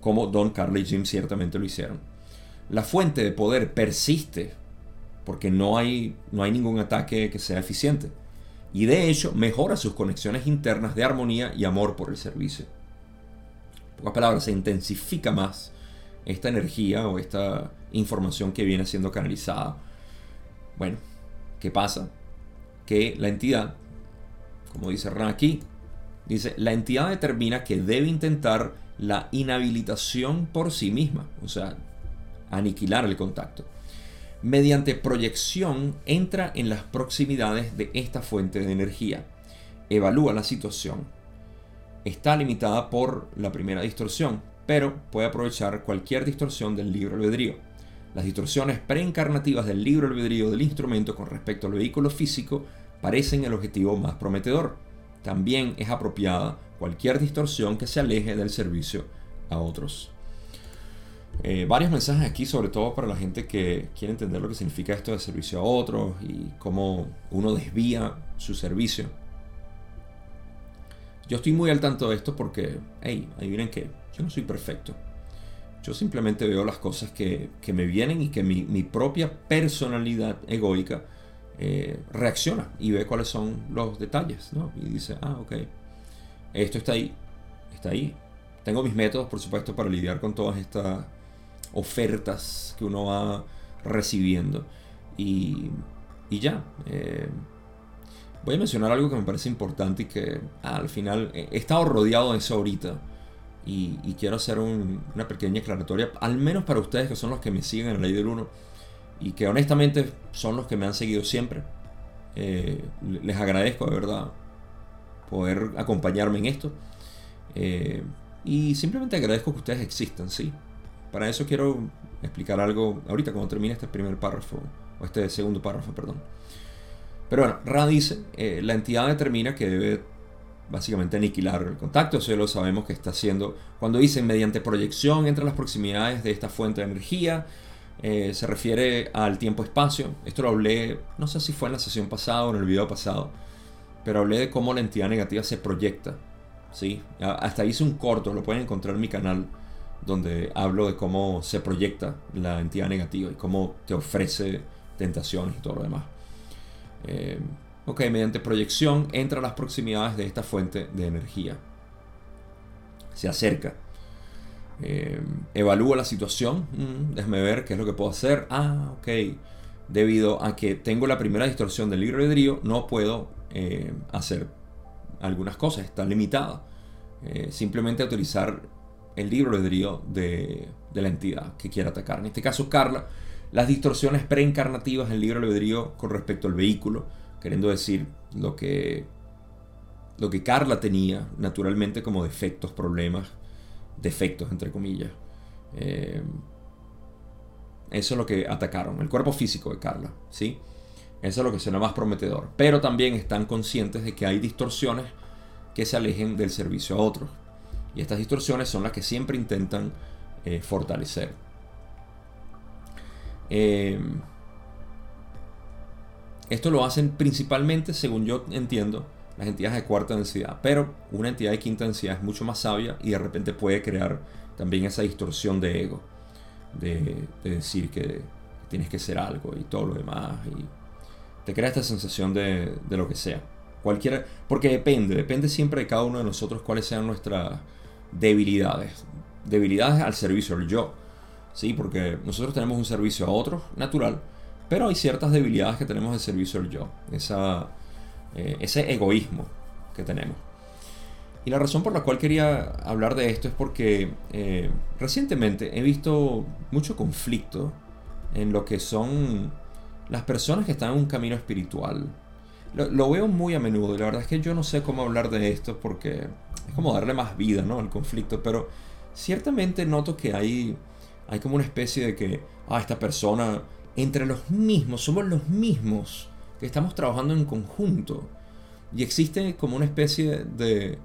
como Don Carly y Jim ciertamente lo hicieron. La fuente de poder persiste porque no hay, no hay ningún ataque que sea eficiente. Y de hecho mejora sus conexiones internas de armonía y amor por el servicio. En pocas palabras, se intensifica más esta energía o esta información que viene siendo canalizada bueno, ¿qué pasa? Que la entidad como dice Ran aquí, dice, la entidad determina que debe intentar la inhabilitación por sí misma, o sea, aniquilar el contacto. Mediante proyección entra en las proximidades de esta fuente de energía, evalúa la situación. Está limitada por la primera distorsión, pero puede aprovechar cualquier distorsión del libro albedrío. Las distorsiones preencarnativas del libro albedrío del instrumento con respecto al vehículo físico parecen el objetivo más prometedor. También es apropiada cualquier distorsión que se aleje del servicio a otros. Eh, varios mensajes aquí, sobre todo para la gente que quiere entender lo que significa esto de servicio a otros y cómo uno desvía su servicio. Yo estoy muy al tanto de esto porque, hey, miren que yo no soy perfecto. Yo simplemente veo las cosas que, me vienen y que mi, propia personalidad egoica eh, reacciona y ve cuáles son los detalles, ¿no? Y dice, ah, ok, esto está ahí, está ahí. Tengo mis métodos, por supuesto, para lidiar con todas estas ofertas que uno va recibiendo. Y, y ya. Eh, voy a mencionar algo que me parece importante y que ah, al final he estado rodeado de eso ahorita. Y, quiero hacer una pequeña aclaratoria, al menos para ustedes que son los que me siguen en ley del 1 y que honestamente son los que me han seguido siempre. Eh, les agradezco de verdad poder acompañarme en esto. Eh, y simplemente agradezco que ustedes existan, ¿sí? Para eso quiero explicar algo ahorita cuando termine este primer párrafo, o este segundo párrafo, perdón. Pero bueno, Ra dice, eh, la entidad determina que debe básicamente aniquilar el contacto, eso lo sabemos que está haciendo. Cuando dice mediante proyección entre las proximidades de esta fuente de energía, eh, se refiere al tiempo-espacio. Esto lo hablé, no sé si fue en la sesión pasada o en el video pasado, pero hablé de cómo la entidad negativa se proyecta. ¿sí? Hasta hice un corto, lo pueden encontrar en mi canal, donde hablo de cómo se proyecta la entidad negativa y cómo te ofrece tentaciones y todo lo demás. Eh, ok, mediante proyección entra a las proximidades de esta fuente de energía. Se acerca. Eh, evalúa la situación. Mm, déjame ver qué es lo que puedo hacer. Ah, ok. Debido a que tengo la primera distorsión del libro albedrío, no puedo eh, hacer algunas cosas. Está limitada. simplemente utilizar el libro albedrío de, de la entidad que quiera atacar. En este caso, Carla las distorsiones preencarnativas del libro albedrío con respecto al vehículo, queriendo decir lo que, lo que Carla tenía naturalmente como defectos, problemas, defectos entre comillas. Eh, eso es lo que atacaron, el cuerpo físico de Carla, ¿sí? Eso es lo que suena más prometedor. Pero también están conscientes de que hay distorsiones que se alejen del servicio a otros. Y estas distorsiones son las que siempre intentan eh, fortalecer. Eh, esto lo hacen principalmente, según yo entiendo, las entidades de cuarta densidad. Pero una entidad de quinta densidad es mucho más sabia y de repente puede crear también esa distorsión de ego. De, decir que tienes que ser algo y todo lo demás. Y te crea esta sensación de, de lo que sea. Cualquiera, porque depende, depende siempre de cada uno de nosotros cuáles sean nuestras debilidades. Debilidades al servicio del yo ¿sí? Porque nosotros tenemos un servicio a otros, natural, pero hay ciertas debilidades que tenemos de servicio al yo, esa, eh, ese egoísmo que tenemos. Y la razón por la cual quería hablar de esto es porque eh, recientemente he visto mucho conflicto en lo que son las personas que están en un camino espiritual. Lo, veo muy a menudo y la verdad es que yo no sé cómo hablar de esto porque es como darle más vida ¿no? al conflicto, pero ciertamente noto que hay hay como una especie de que, ah, esta persona, entre los mismos, somos los mismos que estamos trabajando en conjunto. Y existe como una especie de,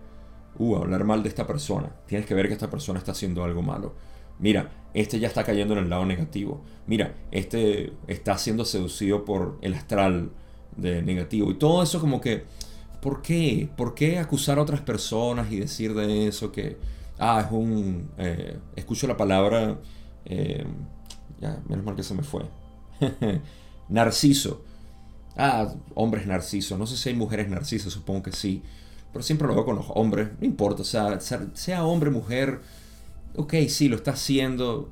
uh, hablar mal de esta persona. Tienes que ver que esta persona está haciendo algo malo. Mira, este ya está cayendo en el lado negativo. Mira, este está siendo seducido por el astral de negativo. Y todo eso como que, ¿por qué? ¿Por qué acusar a otras personas y decir de eso que, ah, es un, eh, escucho la palabra eh, ya, menos mal que se me fue. Narciso. Ah, hombres narcisos. No sé si hay mujeres narcisas, supongo que sí. Pero siempre lo veo con los hombres. No importa, o sea, sea hombre, mujer. Ok, sí, lo está haciendo.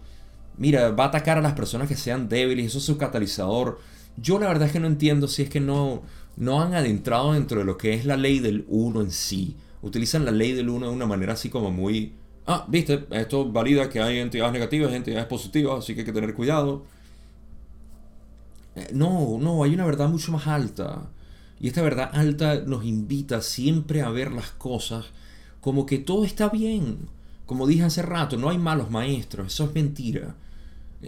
Mira, va a atacar a las personas que sean débiles. Eso es su catalizador. yo la verdad es que no entiendo si es que no, no han adentrado dentro de lo que es la ley del uno en sí. Utilizan la ley del uno de una manera así como muy... Ah, viste, esto valida que hay entidades negativas entidades positivas, así que hay que tener cuidado. Eh, no, no, hay una verdad mucho más alta. Y esta verdad alta nos invita siempre a ver las cosas como que todo está bien. Como dije hace rato, no hay malos maestros, eso es mentira.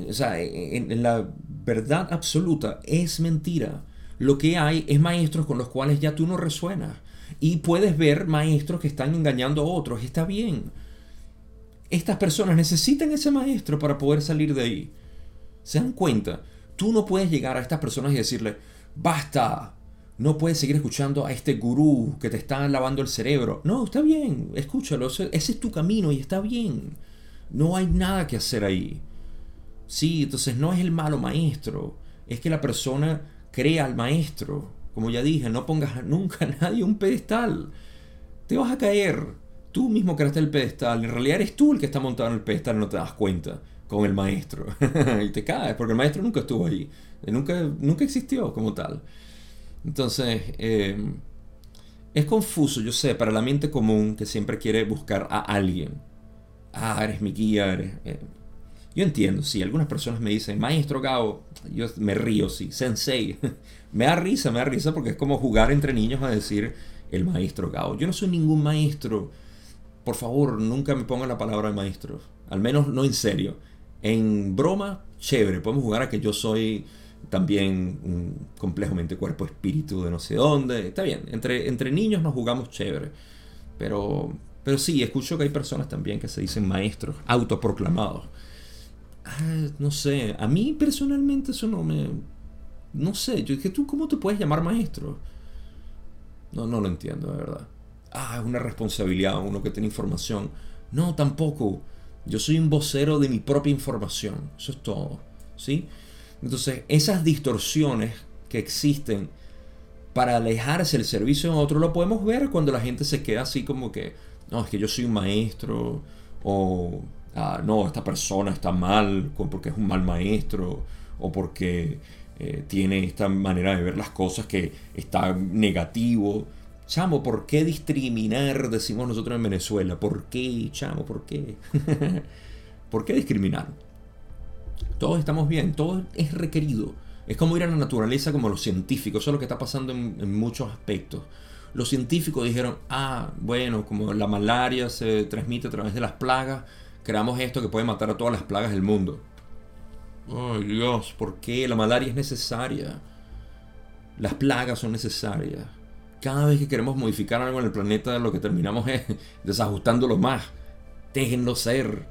O sea, en, la verdad absoluta es mentira. Lo que hay es maestros con los cuales ya tú no resuenas. Y puedes ver maestros que están engañando a otros. Está bien. Estas personas necesitan ese maestro para poder salir de ahí. ¿Se dan cuenta? Tú no puedes llegar a estas personas y decirle, basta, no puedes seguir escuchando a este gurú que te está lavando el cerebro. No, está bien, escúchalo, ese es tu camino y está bien. No hay nada que hacer ahí. Sí, entonces no es el malo maestro, es que la persona crea al maestro. Como ya dije, no pongas nunca a nadie un pedestal. Te vas a caer. Tú mismo creaste el pedestal. En realidad eres tú el que está montado en el pedestal y no te das cuenta con el maestro. y te caes, porque el maestro nunca estuvo ahí. Nunca, nunca existió como tal. Entonces, eh, es confuso, yo sé, para la mente común que siempre quiere buscar a alguien. Ah, eres mi guía. Eh, yo entiendo, sí, algunas personas me dicen, maestro Gao, yo me río, sí, sensei. me da risa, me da risa porque es como jugar entre niños a decir el maestro Gao. Yo no soy ningún maestro. Por favor, nunca me pongan la palabra de maestro. Al menos no en serio. En broma, chévere, podemos jugar a que yo soy también un complejamente cuerpo espíritu de no sé dónde. Está bien, entre, entre niños nos jugamos chévere. Pero, pero sí, escucho que hay personas también que se dicen maestros, autoproclamados. Ah, no sé, a mí personalmente eso no me... No sé, yo dije, ¿tú cómo te puedes llamar maestro? No, no lo entiendo, de verdad. Ah, es una responsabilidad uno que tiene información. No, tampoco. Yo soy un vocero de mi propia información. Eso es todo. ¿Sí? Entonces, esas distorsiones que existen para alejarse el servicio de otro, lo podemos ver cuando la gente se queda así como que, no, es que yo soy un maestro, o Ah, no, esta persona está mal porque es un mal maestro o porque eh, tiene esta manera de ver las cosas que está negativo. Chamo, ¿por qué discriminar? Decimos nosotros en Venezuela. ¿Por qué, chamo? ¿Por qué? ¿Por qué discriminar? Todos estamos bien, todo es requerido. Es como ir a la naturaleza como los científicos. Eso es lo que está pasando en, muchos aspectos. Los científicos dijeron, ah, bueno, como la malaria se transmite a través de las plagas, creamos esto que puede matar a todas las plagas del mundo. Ay Dios, ¿por qué? La malaria es necesaria. Las plagas son necesarias. Cada vez que queremos modificar algo en el planeta, lo que terminamos es desajustándolo más. Déjenlo ser.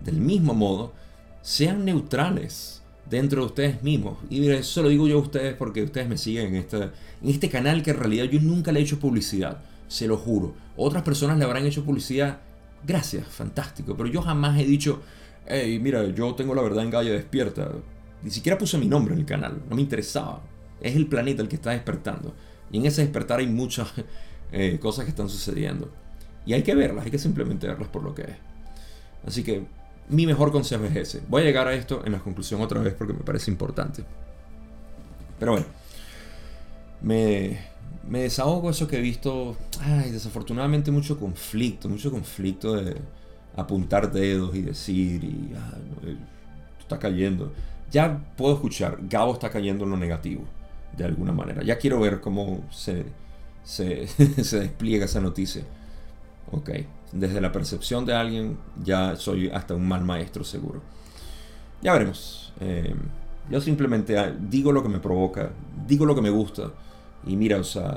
Del mismo modo, sean neutrales dentro de ustedes mismos. Y eso lo digo yo a ustedes porque ustedes me siguen en este, en este canal que en realidad yo nunca le he hecho publicidad. Se lo juro. Otras personas le habrán hecho publicidad gracias, fantástico. Pero yo jamás he dicho, hey, mira, yo tengo la verdad en Gaia despierta. Ni siquiera puse mi nombre en el canal, no me interesaba. Es el planeta el que está despertando. Y en ese despertar hay muchas eh, cosas que están sucediendo. Y hay que verlas, hay que simplemente verlas por lo que es. Así que mi mejor consejo es ese. Voy a llegar a esto en la conclusión otra vez porque me parece importante. Pero bueno, me, me desahogo eso que he visto, ay, desafortunadamente mucho conflicto, mucho conflicto de apuntar dedos y decir, y ay, está cayendo. Ya puedo escuchar, Gabo está cayendo en lo negativo, de alguna manera. Ya quiero ver cómo se, se, se despliega esa noticia. Ok, desde la percepción de alguien ya soy hasta un mal maestro seguro. Ya veremos. Eh, yo simplemente ah, digo lo que me provoca, digo lo que me gusta y mira, o sea,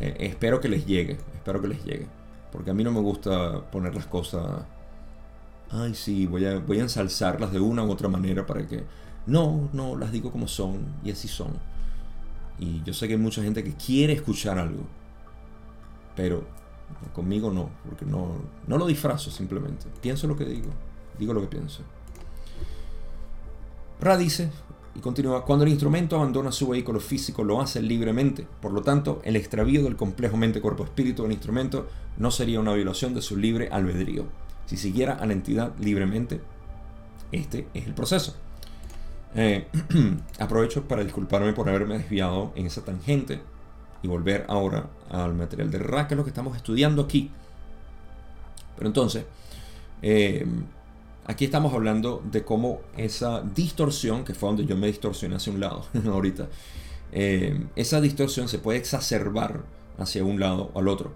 eh, espero que les llegue, espero que les llegue. Porque a mí no me gusta poner las cosas, ay sí, voy a, voy a ensalzarlas de una u otra manera para que... No, no, las digo como son y así son. Y yo sé que hay mucha gente que quiere escuchar algo, pero conmigo no, porque no, no lo disfrazo simplemente. Pienso lo que digo, digo lo que pienso. Ra dice, y continúa, cuando el instrumento abandona su vehículo físico lo hace libremente. Por lo tanto, el extravío del complejo mente-cuerpo-espíritu del instrumento no sería una violación de su libre albedrío. Si siguiera a la entidad libremente, este es el proceso. Eh, aprovecho para disculparme por haberme desviado en esa tangente y volver ahora al material de Ra, que es lo que estamos estudiando aquí. Pero entonces, eh, aquí estamos hablando de cómo esa distorsión, que fue donde yo me distorsioné hacia un lado ahorita, eh, esa distorsión se puede exacerbar hacia un lado o al otro.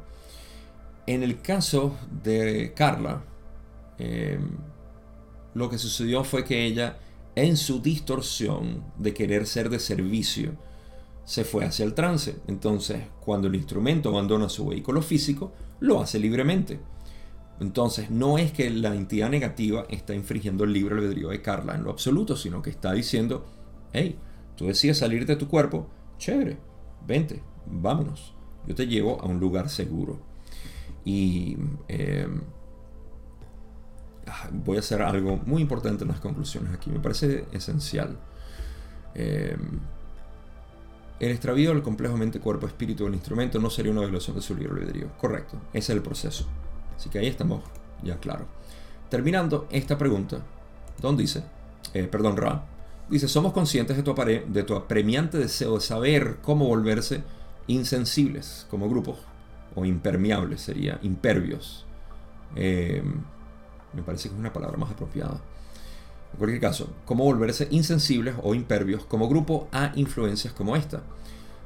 En el caso de Carla, lo que sucedió fue que ella, en su distorsión de querer ser de servicio, se fue hacia el trance. Entonces, cuando el instrumento abandona su vehículo físico, lo hace libremente. Entonces, no es que la entidad negativa está infringiendo el libre albedrío de Carla en lo absoluto, sino que está diciendo, hey, tú decides salir de tu cuerpo, chévere, vente, vámonos, yo te llevo a un lugar seguro. Y ah, voy a hacer algo muy importante en las conclusiones aquí, me parece esencial. Em, el extravío del complejo mente, cuerpo, espíritu del instrumento no sería una violación de su libre albedrío. Correcto, ese es el proceso. Así que ahí estamos ya claro. Terminando esta pregunta, Don dice, eh, perdón, Ra, dice, somos conscientes de tu, de tu apremiante deseo de saber cómo volverse insensibles como grupos, o impermeables sería, impervios. Eh, me parece que es una palabra más apropiada. En cualquier caso, cómo volverse insensibles o impervios como grupo a influencias como esta.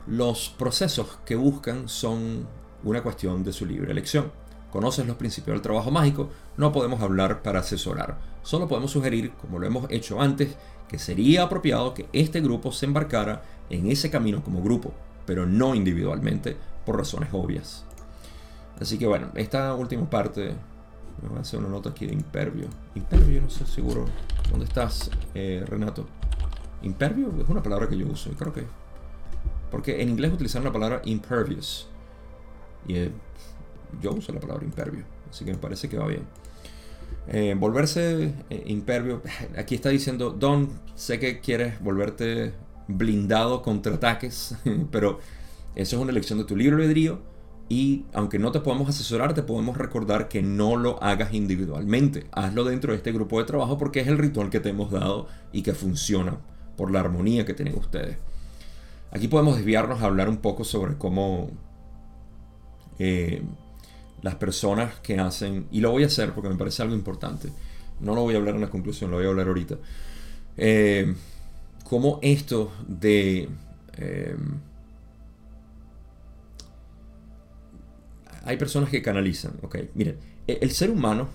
Los procesos que buscan son una cuestión de su libre elección conoces los principios del trabajo mágico, no podemos hablar para asesorar. Solo podemos sugerir, como lo hemos hecho antes, que sería apropiado que este grupo se embarcara en ese camino como grupo, pero no individualmente, por razones obvias. Así que bueno, esta última parte, me voy a hacer una nota aquí de impervio. Impervio, no sé seguro. ¿Dónde estás, eh, Renato? Impervio es una palabra que yo uso, creo que... Porque en inglés utilizan la palabra impervious. Y eh, yo uso la palabra impervio, así que me parece que va bien. Eh, volverse impervio, aquí está diciendo, Don, sé que quieres volverte blindado contra ataques, pero eso es una elección de tu libre albedrío y aunque no te podamos asesorar, te podemos recordar que no lo hagas individualmente. Hazlo dentro de este grupo de trabajo porque es el ritual que te hemos dado y que funciona por la armonía que tienen ustedes. Aquí podemos desviarnos a hablar un poco sobre cómo eh, las personas que hacen, y lo voy a hacer porque me parece algo importante, no lo voy a hablar en la conclusión, lo voy a hablar ahorita, eh, como esto de... Eh, hay personas que canalizan, ok, miren, e-, el ser humano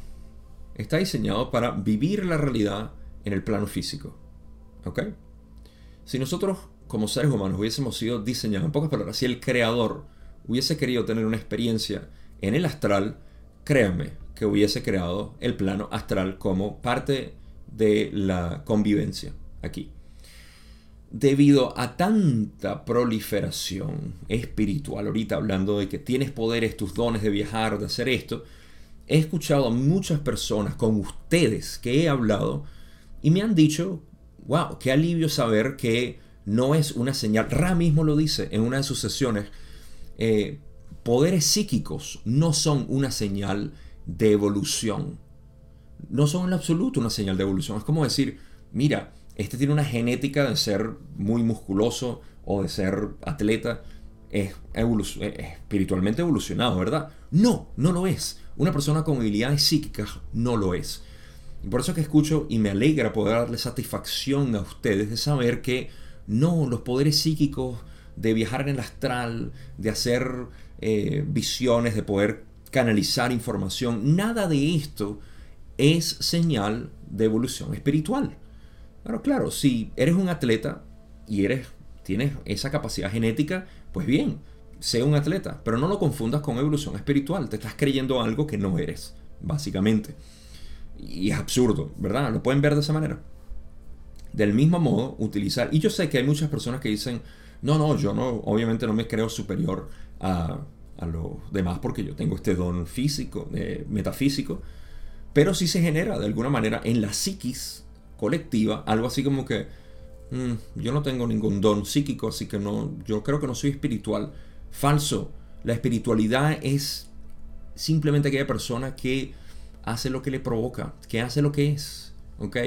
está diseñado para vivir la realidad en el plano físico, ok. Si nosotros como seres humanos hubiésemos sido diseñados, en pocas palabras, si el creador hubiese querido tener una experiencia en el astral, créanme que hubiese creado el plano astral como parte de la convivencia aquí. Debido a tanta proliferación espiritual, ahorita hablando de que tienes poderes, tus dones de viajar, de hacer esto, he escuchado a muchas personas con ustedes que he hablado y me han dicho, wow, qué alivio saber que no es una señal. Ra mismo lo dice en una de sus sesiones. Eh, poderes psíquicos no son una señal de evolución. No son en absoluto una señal de evolución. Es como decir, mira, este tiene una genética de ser muy musculoso o de ser atleta. Es, espiritualmente evolucionado, ¿verdad? No, no lo es. Una persona con habilidades psíquicas no lo es. Y por eso que escucho y me alegra poder darle satisfacción a ustedes de saber que no, los poderes psíquicos de viajar en el astral, de hacer eh, visiones, de poder canalizar información. Nada de esto es señal de evolución espiritual. Pero claro, si eres un atleta y eres, tienes esa capacidad genética, pues bien, sé un atleta, pero no lo confundas con evolución espiritual. Te estás creyendo algo que no eres, básicamente. Y es absurdo, ¿verdad? Lo pueden ver de esa manera. Del mismo modo, utilizar, y yo sé que hay muchas personas que dicen, no, no, yo no, obviamente no me creo superior a, a los demás porque yo tengo este don físico, eh, metafísico, pero sí se genera de alguna manera en la psiquis colectiva algo así como que mm, yo no tengo ningún don psíquico, así que no, yo creo que no soy espiritual. Falso. La espiritualidad es simplemente aquella persona que hace lo que le provoca, que hace lo que es. ¿Ok?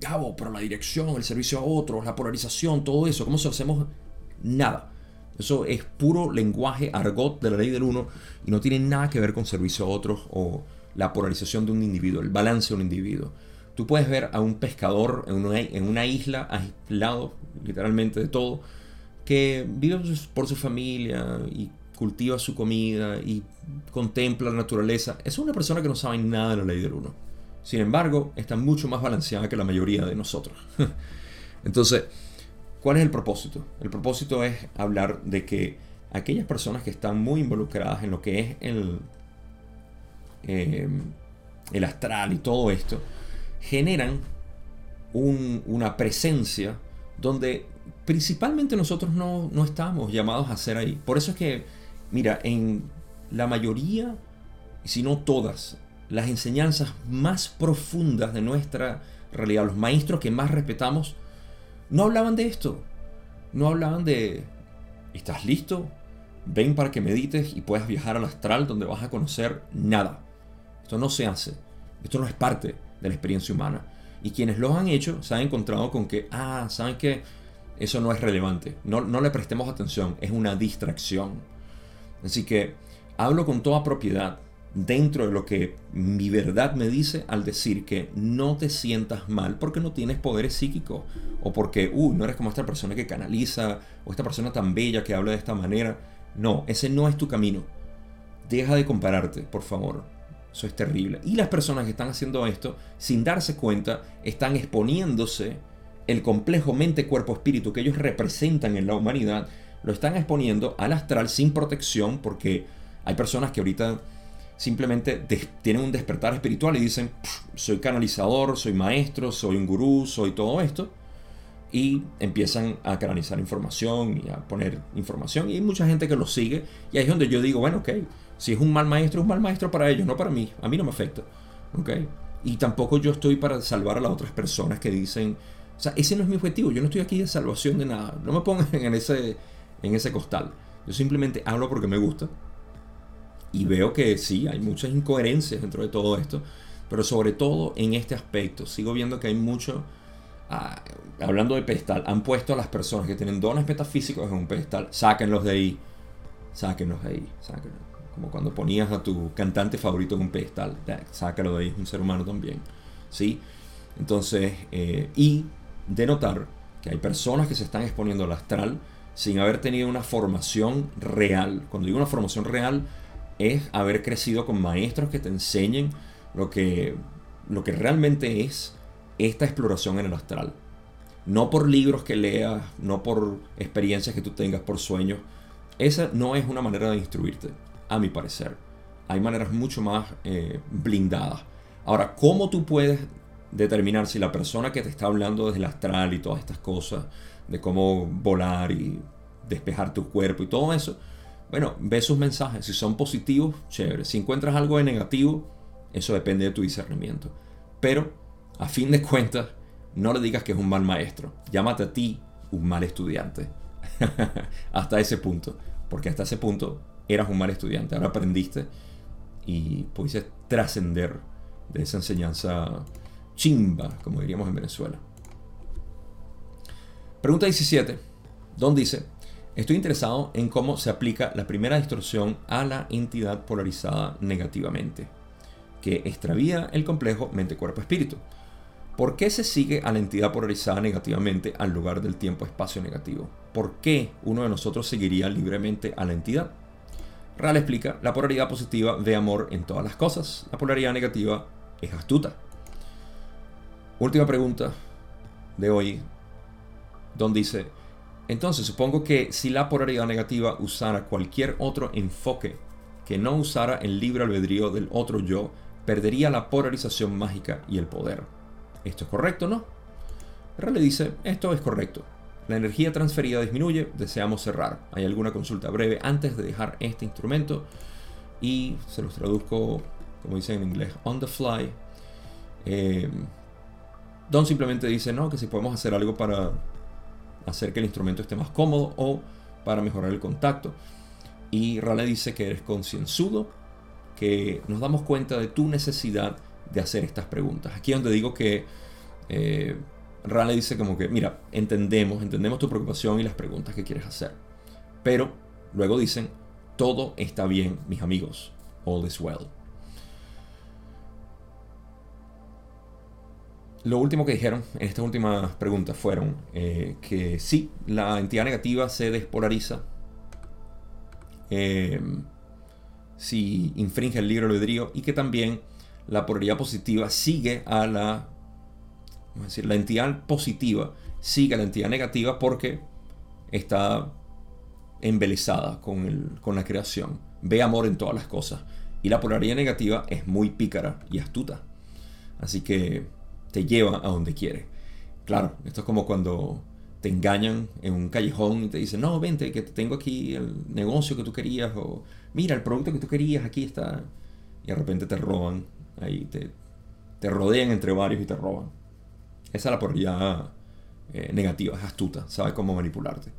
Gabo, pero la dirección, el servicio a otros, la polarización, todo eso, ¿cómo se hacemos? Nada. Eso es puro lenguaje argot de la ley del uno y no tiene nada que ver con servicio a otros o la polarización de un individuo, el balance de un individuo. Tú puedes ver a un pescador en una, isla aislado, literalmente de todo, que vive por su familia y cultiva su comida y contempla la naturaleza. Es una persona que no sabe nada de la ley del uno. Sin embargo, está mucho más balanceada que la mayoría de nosotros. Entonces, ¿cuál es el propósito? El propósito es hablar de que aquellas personas que están muy involucradas en lo que es el, eh, el astral y todo esto, generan una presencia donde principalmente nosotros no, no estamos llamados a ser ahí. Por eso es que, mira, en la mayoría, si no todas, las enseñanzas más profundas de nuestra realidad, los maestros que más respetamos, no hablaban de esto. No hablaban de, ¿estás listo? Ven para que medites y puedas viajar al astral donde vas a conocer nada. Esto no se hace. Esto no es parte de la experiencia humana. Y quienes lo han hecho se han encontrado con que, ah, ¿saben que Eso no es relevante. No, no le prestemos atención. Es una distracción. Así que hablo con toda propiedad dentro de lo que mi verdad me dice al decir que no te sientas mal porque no tienes poderes psíquicos o porque, uh, no eres como esta persona que canaliza o esta persona tan bella que habla de esta manera. No, ese no es tu camino. Deja de compararte, por favor. Eso es terrible. Y las personas que están haciendo esto, sin darse cuenta, están exponiéndose el complejo mente-cuerpo-espíritu que ellos representan en la humanidad, lo están exponiendo al astral sin protección porque hay personas que ahorita simplemente tienen un despertar espiritual y dicen, soy canalizador, soy maestro, soy un gurú, soy todo esto. Y empiezan a canalizar información y a poner información. Y hay mucha gente que lo sigue. Y ahí es donde yo digo, bueno, ok, si es un mal maestro, es un mal maestro para ellos, no para mí. A mí no me afecta. ¿ok? Y tampoco yo estoy para salvar a las otras personas que dicen, o sea, ese no es mi objetivo. Yo no estoy aquí de salvación de nada. No me pongan en ese, en ese costal. Yo simplemente hablo porque me gusta y veo que sí, hay muchas incoherencias dentro de todo esto, pero sobre todo en este aspecto, sigo viendo que hay mucho, ah, hablando de pedestal, han puesto a las personas que tienen dones metafísicos en un pedestal, sáquenlos de ahí, sáquenlos de ahí, sáquenlos. Como cuando ponías a tu cantante favorito en un pedestal, sácalo de ahí, es un ser humano también, ¿sí? Entonces, eh, y de notar que hay personas que se están exponiendo al astral sin haber tenido una formación real. Cuando digo una formación real, es haber crecido con maestros que te enseñen lo que, lo que realmente es esta exploración en el astral. No por libros que leas, no por experiencias que tú tengas, por sueños. Esa no es una manera de instruirte, a mi parecer. Hay maneras mucho más eh, blindadas. Ahora, ¿cómo tú puedes determinar si la persona que te está hablando desde el astral y todas estas cosas, de cómo volar y despejar tu cuerpo y todo eso, bueno, ve sus mensajes. Si son positivos, chévere. Si encuentras algo de negativo, eso depende de tu discernimiento. Pero, a fin de cuentas, no le digas que es un mal maestro. Llámate a ti un mal estudiante. hasta ese punto. Porque hasta ese punto eras un mal estudiante. Ahora aprendiste y pudiste trascender de esa enseñanza chimba, como diríamos en Venezuela. Pregunta 17. Don dice, Estoy interesado en cómo se aplica la primera distorsión a la entidad polarizada negativamente, que extravía el complejo mente-cuerpo-espíritu. ¿Por qué se sigue a la entidad polarizada negativamente al lugar del tiempo-espacio negativo? ¿Por qué uno de nosotros seguiría libremente a la entidad? Real explica, la polaridad positiva ve amor en todas las cosas, la polaridad negativa es astuta. Última pregunta de hoy, Don dice, entonces supongo que si la polaridad negativa usara cualquier otro enfoque que no usara el libre albedrío del otro yo, perdería la polarización mágica y el poder. ¿Esto es correcto no? R le dice, esto es correcto. La energía transferida disminuye, deseamos cerrar. ¿Hay alguna consulta breve antes de dejar este instrumento? Y se los traduzco, como dicen en inglés, on the fly. Eh, Don simplemente dice, no, que si podemos hacer algo para hacer que el instrumento esté más cómodo o para mejorar el contacto. Y Rale dice que eres concienzudo, que nos damos cuenta de tu necesidad de hacer estas preguntas. Aquí es donde digo que eh, Ra dice como que, mira, entendemos, entendemos tu preocupación y las preguntas que quieres hacer. Pero luego dicen, todo está bien, mis amigos. All is well. Lo último que dijeron en estas últimas preguntas fueron eh, que sí, la entidad negativa se despolariza eh, si infringe el libre albedrío y que también la polaridad positiva sigue a la, a decir, la entidad positiva sigue a la entidad negativa porque está embelesada con, el, con la creación, ve amor en todas las cosas y la polaridad negativa es muy pícara y astuta. Así que te lleva a donde quiere. Claro, esto es como cuando te engañan en un callejón y te dicen, no, vente, que tengo aquí el negocio que tú querías, o mira, el producto que tú querías, aquí está. Y de repente te roban, ahí te, te rodean entre varios y te roban. Esa es la polaridad eh, negativa, es astuta, sabe cómo manipularte.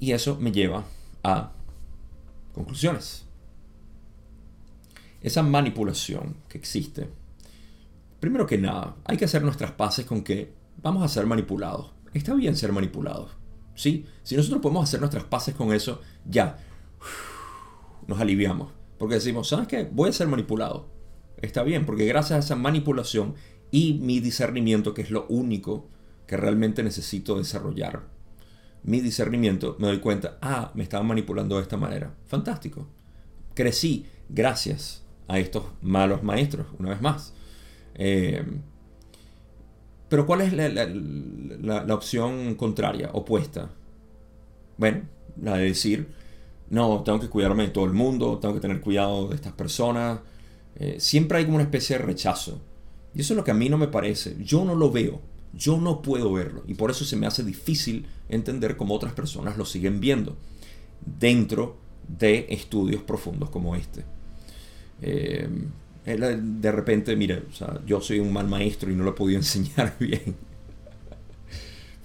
Y eso me lleva a conclusiones. Esa manipulación que existe Primero que nada, hay que hacer nuestras paces con que vamos a ser manipulados. Está bien ser manipulados. ¿sí? Si nosotros podemos hacer nuestras paces con eso, ya nos aliviamos. Porque decimos, ¿sabes qué? Voy a ser manipulado. Está bien, porque gracias a esa manipulación y mi discernimiento, que es lo único que realmente necesito desarrollar, mi discernimiento, me doy cuenta, ah, me estaban manipulando de esta manera. Fantástico. Crecí gracias a estos malos maestros, una vez más. Eh, pero ¿cuál es la, opción contraria, opuesta? Bueno, la de decir, no, tengo que cuidarme de todo el mundo, tengo que tener cuidado de estas personas. Eh, siempre hay como una especie de rechazo. Y eso es lo que a mí no me parece. Yo no lo veo. Yo no puedo verlo. Y por eso se me hace difícil entender cómo otras personas lo siguen viendo dentro de estudios profundos como este. Eh, de repente, mire, yo soy un mal maestro y no lo he podido enseñar bien.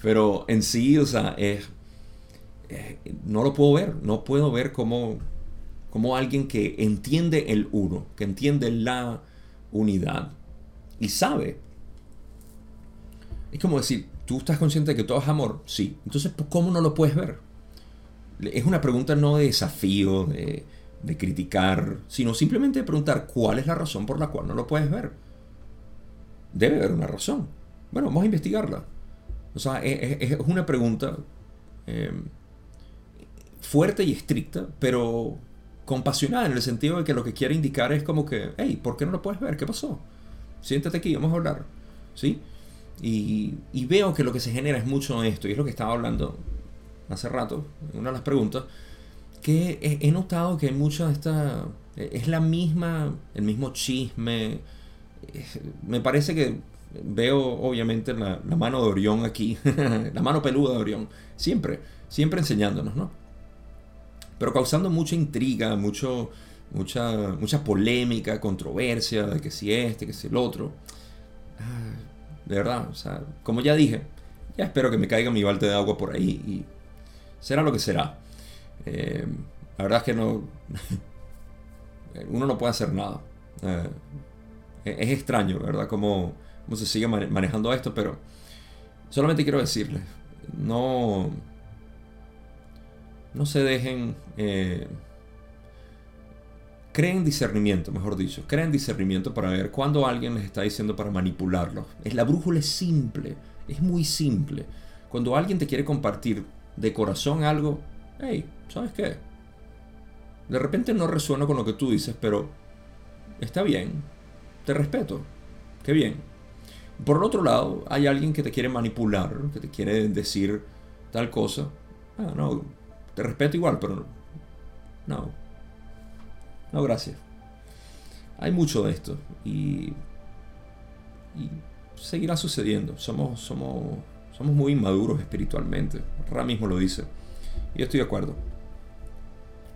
Pero en sí, o sea, es, no lo puedo ver, no puedo ver cómo, como alguien que entiende el uno, que entiende la unidad y sabe. Es como decir, ¿tú estás consciente de que todo es amor? Sí. Entonces, ¿cómo no lo puedes ver? Es una pregunta no de desafío, de, de criticar, sino simplemente de preguntar cuál es la razón por la cual no lo puedes ver. Debe haber una razón. Bueno, vamos a investigarla. O sea, es, una pregunta em, fuerte y estricta, pero compasionada en el sentido de que lo que quiere indicar es como que, hey, ¿por qué no lo puedes ver? ¿Qué pasó? Siéntate aquí, vamos a hablar. ¿Sí? Y, y veo que lo que se genera es mucho esto, y es lo que estaba hablando hace rato, en una de las preguntas, que he, notado que mucha de esta es la misma, el mismo chisme. Me parece que veo obviamente la, mano de Orión aquí, la mano peluda de Orión, siempre, siempre enseñándonos, ¿no? Pero causando mucha intriga, mucho, mucha, polémica, controversia de que si este, que si el otro. Ah, de verdad, o sea, como ya dije, ya espero que me caiga mi balde de agua por ahí y será lo que será. Eh, la verdad es que no. uno no puede hacer nada. Eh, es extraño, ¿verdad? Cómo, cómo se sigue manejando esto, pero solamente quiero decirles: no. No se dejen. Eh, creen discernimiento, mejor dicho. Creen discernimiento para ver cuando alguien les está diciendo para manipularlos. Es, la brújula es simple. Es muy simple. Cuando alguien te quiere compartir de corazón algo, hey, ¿sabes qué? De repente no resueno con lo que tú dices, pero está bien, te respeto, qué bien. Por el otro lado, hay alguien que te quiere manipular, que te quiere decir tal cosa. Ah, no, te respeto igual, pero no. No, gracias. Hay mucho de esto y, seguirá sucediendo. Somos, somos, somos muy inmaduros espiritualmente. Ra mismo lo dice. Y yo estoy de acuerdo.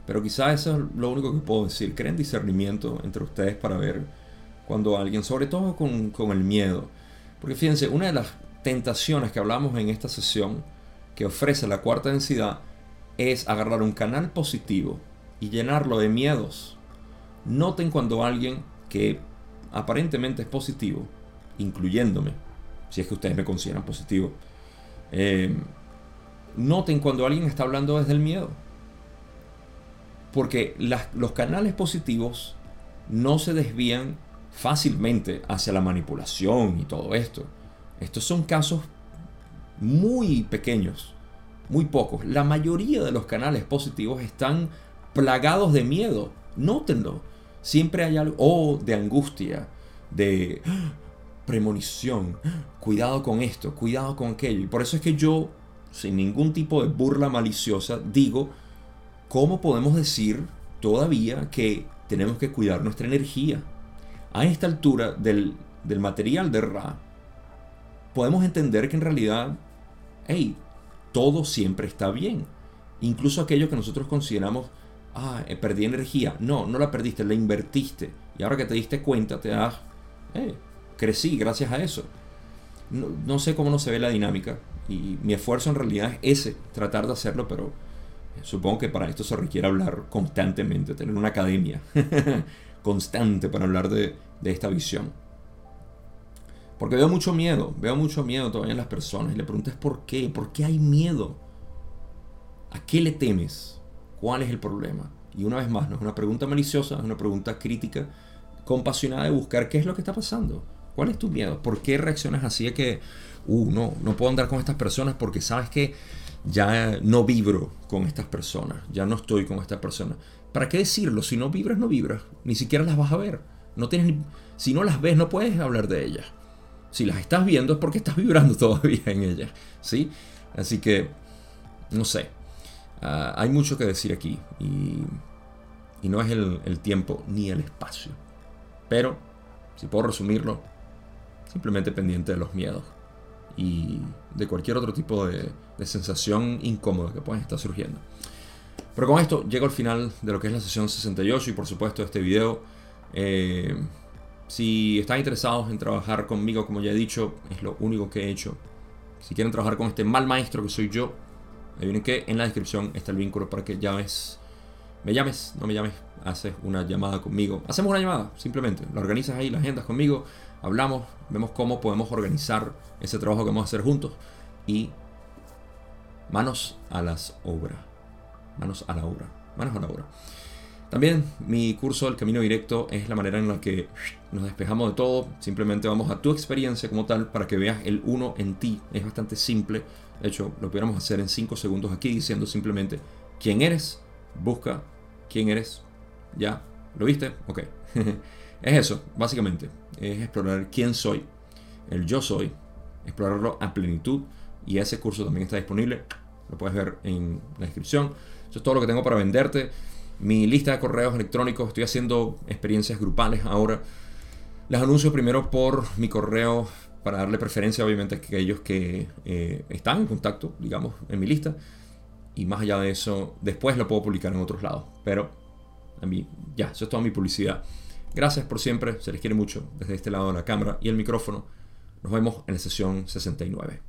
Pero quizás eso es lo único que puedo decir. Creen discernimiento entre ustedes para ver cuando alguien, sobre todo con, con el miedo. Porque fíjense, una de las tentaciones que hablamos en esta sesión que ofrece la cuarta densidad es agarrar un canal positivo y llenarlo de miedos. Noten cuando alguien que aparentemente es positivo, incluyéndome, si es que ustedes me consideran positivo. Eh, noten cuando alguien está hablando desde el miedo. Porque los canales positivos no se desvían fácilmente hacia la manipulación y todo esto. Estos son casos muy pequeños, muy pocos. La mayoría de los canales positivos están plagados de miedo. Nótenlo. Siempre hay algo, de angustia, de premonición. Cuidado con esto, cuidado con aquello. Y por eso es que yo, sin ningún tipo de burla maliciosa, digo, ¿cómo podemos decir todavía que tenemos que cuidar nuestra energía? A esta altura del, del material de Ra, podemos entender que en realidad, hey, todo siempre está bien. Incluso aquello que nosotros consideramos, ah, eh, perdí energía. No, no la perdiste, la invertiste. Y ahora que te diste cuenta, te das, hey, crecí gracias a eso. No, no, sé cómo no se ve la dinámica. Y mi esfuerzo en realidad es ese, tratar de hacerlo, pero supongo que para esto se requiere hablar constantemente, tener una academia constante para hablar de, de esta visión. Porque veo mucho miedo, veo mucho miedo todavía en las personas. Y le preguntas por qué, por qué hay miedo. ¿A qué le temes? ¿Cuál es el problema? Y una vez más, no es una pregunta maliciosa, es una pregunta crítica, compasionada de buscar qué es lo que está pasando. ¿Cuál es tu miedo? ¿Por qué reaccionas así de que, uh, no, no puedo andar con estas personas porque sabes que ya no vibro con estas personas, ya no estoy con estas personas? ¿Para qué decirlo? Si no vibras, no vibras. Ni siquiera las vas a ver. No tienes si no las ves, no puedes hablar de ellas. Si las estás viendo es porque estás vibrando todavía en ellas. ¿sí? Así que, no sé. Ah, hay mucho que decir aquí. Y, no es el, tiempo ni el espacio. Pero, si puedo resumirlo, simplemente pendiente de los miedos y de cualquier otro tipo de, sensación incómoda que pueda estar surgiendo. Pero con esto llego al final de lo que es la sesión 68 y por supuesto este video. Eh, si están interesados en trabajar conmigo, como ya he dicho, es lo único que he hecho. Si quieren trabajar con este mal maestro que soy yo, vienen que en la descripción está el vínculo para que llames. Me llames, no me llames, haces una llamada conmigo. Hacemos una llamada, simplemente. Lo organizas ahí, la agendas conmigo hablamos, vemos cómo podemos organizar ese trabajo que vamos a hacer juntos y manos a las obras. Manos a la obra. Manos a la obra. También mi curso El Camino Directo es la manera en la que nos despejamos de todo. Simplemente vamos a tu experiencia como tal para que veas el uno en ti. Es bastante simple. De hecho, lo pudiéramos hacer en 5 segundos aquí diciendo simplemente quién eres. Busca quién eres. ¿Ya? ¿Lo viste? Ok. es eso, básicamente es explorar quién soy, el yo soy, explorarlo a plenitud y ese curso también está disponible, lo puedes ver en la descripción. Eso es todo lo que tengo para venderte. Mi lista de correos electrónicos, estoy haciendo experiencias grupales ahora. Las anuncio primero por mi correo para darle preferencia obviamente a aquellos que eh, están en contacto, digamos, en mi lista. Y más allá de eso, después lo puedo publicar en otros lados. Pero a mí, ya, eso es toda mi publicidad. Gracias por siempre, se les quiere mucho desde este lado de la cámara y el micrófono. Nos vemos en la sesión 69.